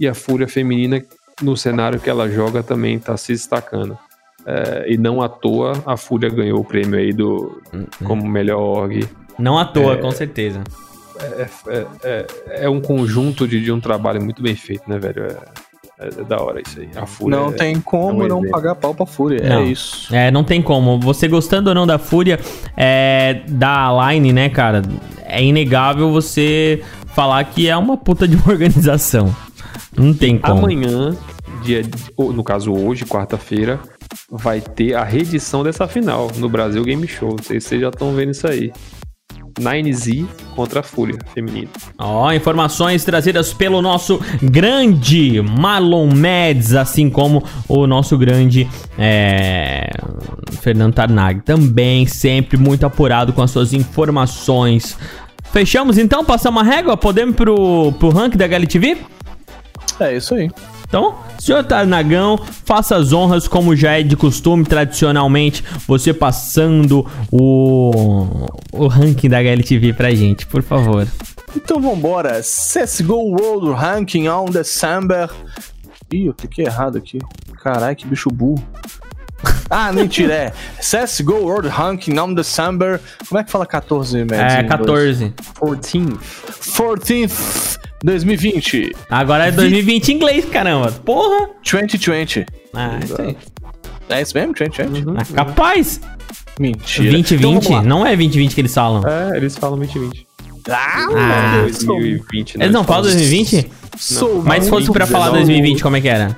Speaker 3: e a Fúria feminina, no cenário que ela joga, também tá se destacando. É, e não à toa a Fúria ganhou o prêmio aí do uhum. como melhor org.
Speaker 1: Não à toa, é, com certeza.
Speaker 3: É, é, é, é, um conjunto de, de, um trabalho muito bem feito, né, velho? É, é da hora isso aí. A
Speaker 2: Fúria. Não tem como um não pagar pau pra Fúria. Não. É isso.
Speaker 1: É, não tem como. Você gostando ou não da Fúria, é, da Line, né, cara? É inegável você falar que é uma puta de uma organização. Não tem como.
Speaker 3: Amanhã, dia, no caso hoje, quarta-feira, vai ter a reedição dessa final no Brasil Game Show. Não sei se vocês já estão vendo isso aí. 9Z contra a Fúria feminina.
Speaker 1: Ó, oh, informações trazidas pelo nosso grande Marlon Mads, assim como o nosso grande é, Fernando Tarnag. Também sempre muito apurado com as suas informações. Fechamos então? Passamos a régua? Podemos pro, pro rank da HLTV?
Speaker 2: É isso aí.
Speaker 1: Então, senhor Tarnagão, faça as honras como já é de costume, tradicionalmente, você passando o, o ranking da HLTV pra gente, por favor.
Speaker 2: Então vambora, CSGO World Ranking on December. Ih, eu cliquei errado aqui. Caralho, que bicho burro. Ah, mentira, é. CSGO World Ranking on December. Como é que fala 14,
Speaker 1: Mads? É, 14.
Speaker 2: 14th. 14th 2020.
Speaker 1: Agora é 2020 em inglês, caramba. Porra.
Speaker 2: 2020.
Speaker 1: Ah, isso aí.
Speaker 2: É isso mesmo? 2020?
Speaker 1: Uhum. Ah, capaz.
Speaker 2: Mentira.
Speaker 1: 2020? Então, não é 2020 que eles falam.
Speaker 3: É, eles falam 2020.
Speaker 2: Ah, ah
Speaker 1: 2020, né? Eles não falam 2020? Sou Mas se fosse pra falar 2020, como é que era?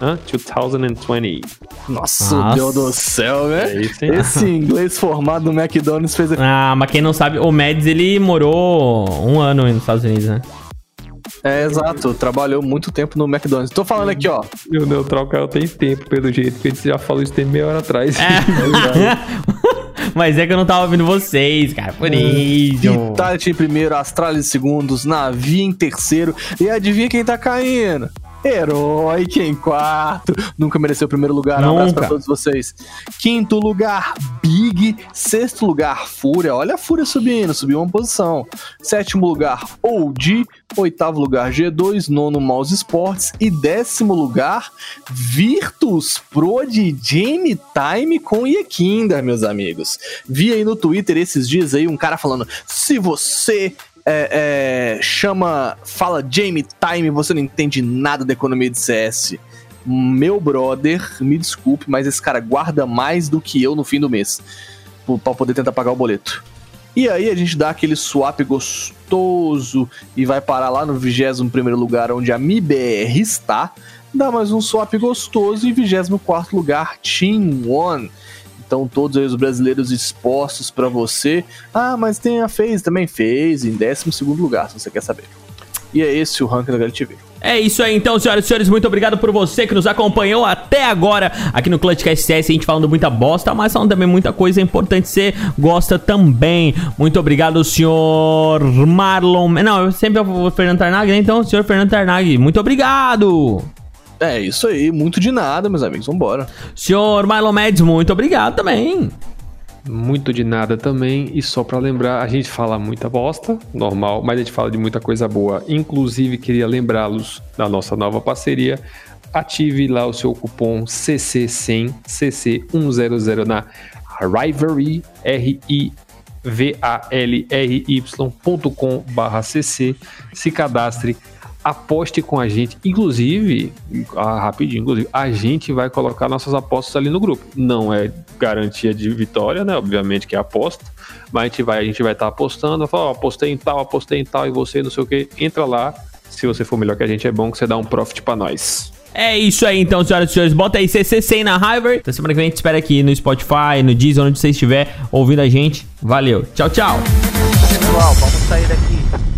Speaker 3: Hã? 2020.
Speaker 2: Nossa, Nossa. Deus do céu, né? É isso, Esse inglês formado no McDonald's fez...
Speaker 1: Ah, mas quem não sabe, o Mads, ele morou um ano nos Estados Unidos, né?
Speaker 2: É, exato. Trabalhou muito tempo no McDonald's. Tô falando aqui, ó.
Speaker 3: E o Neutral Caio tem tempo, pelo jeito, porque a gente já falou isso tem meia hora atrás. É.
Speaker 1: Mas é que eu não tava ouvindo vocês, cara. Por isso.
Speaker 2: Vitality em primeiro, Astralis em segundos, Navi em terceiro. E adivinha quem tá caindo? Herói em quarto. Nunca mereceu o primeiro lugar. Nunca. Um abraço pra todos vocês. Quinto lugar, Big. Sexto lugar, Fúria. Olha a Fúria subindo, subiu uma posição. Sétimo lugar, OG. Oitavo lugar, G2. Nono, Mouse Sports. E décimo lugar, Virtus Pro de Jamie Time com Yekinder, meus amigos. Vi aí no Twitter esses dias aí um cara falando: se você é, é, chama, fala Jamie Time, você não entende nada da economia de CS. Meu brother, me desculpe, mas esse cara guarda mais do que eu no fim do mês para poder tentar pagar o boleto. E aí a gente dá aquele swap gostoso e vai parar lá no 21 primeiro lugar onde a MIBR está. Dá mais um swap gostoso e 24 lugar Team One então todos os brasileiros expostos para você. Ah, mas tem a FaZe também, fez em 12 lugar, se você quer saber. E é esse o ranking da GLTV.
Speaker 1: É isso aí, então, senhoras e senhores. Muito obrigado por você que nos acompanhou até agora aqui no Clutchcast CS. A gente falando muita bosta, mas falando também muita coisa importante. Você gosta também. Muito obrigado, senhor Marlon. Não, eu sempre o Fernando Tarnag, né? Então, senhor Fernando Tarnag, muito obrigado.
Speaker 2: É isso aí, muito de nada, meus amigos. Vambora.
Speaker 1: Senhor Milo Mads, muito obrigado também.
Speaker 3: Muito de nada também. E só para lembrar, a gente fala muita bosta, normal, mas a gente fala de muita coisa boa. Inclusive, queria lembrá-los da nossa nova parceria. Ative lá o seu cupom CC100, CC100 na Rivalry, R-I V-A-L-R-Y.com barra CC. Se cadastre aposte com a gente. Inclusive, ah, rapidinho, inclusive, a gente vai colocar nossas apostas ali no grupo. Não é garantia de vitória, né? Obviamente que é aposta, mas a gente vai, a gente vai estar tá apostando, falar, oh, apostei em tal, apostei em tal, e você não sei o que. Entra lá. Se você for melhor que a gente, é bom que você dá um profit para nós.
Speaker 1: É isso aí então, senhoras e senhores. Bota aí CC100 na Hiver. Então semana que vem a gente espera aqui no Spotify, no Deezer, onde você estiver ouvindo a gente. Valeu. Tchau, tchau.
Speaker 2: Pessoal, vamos sair daqui.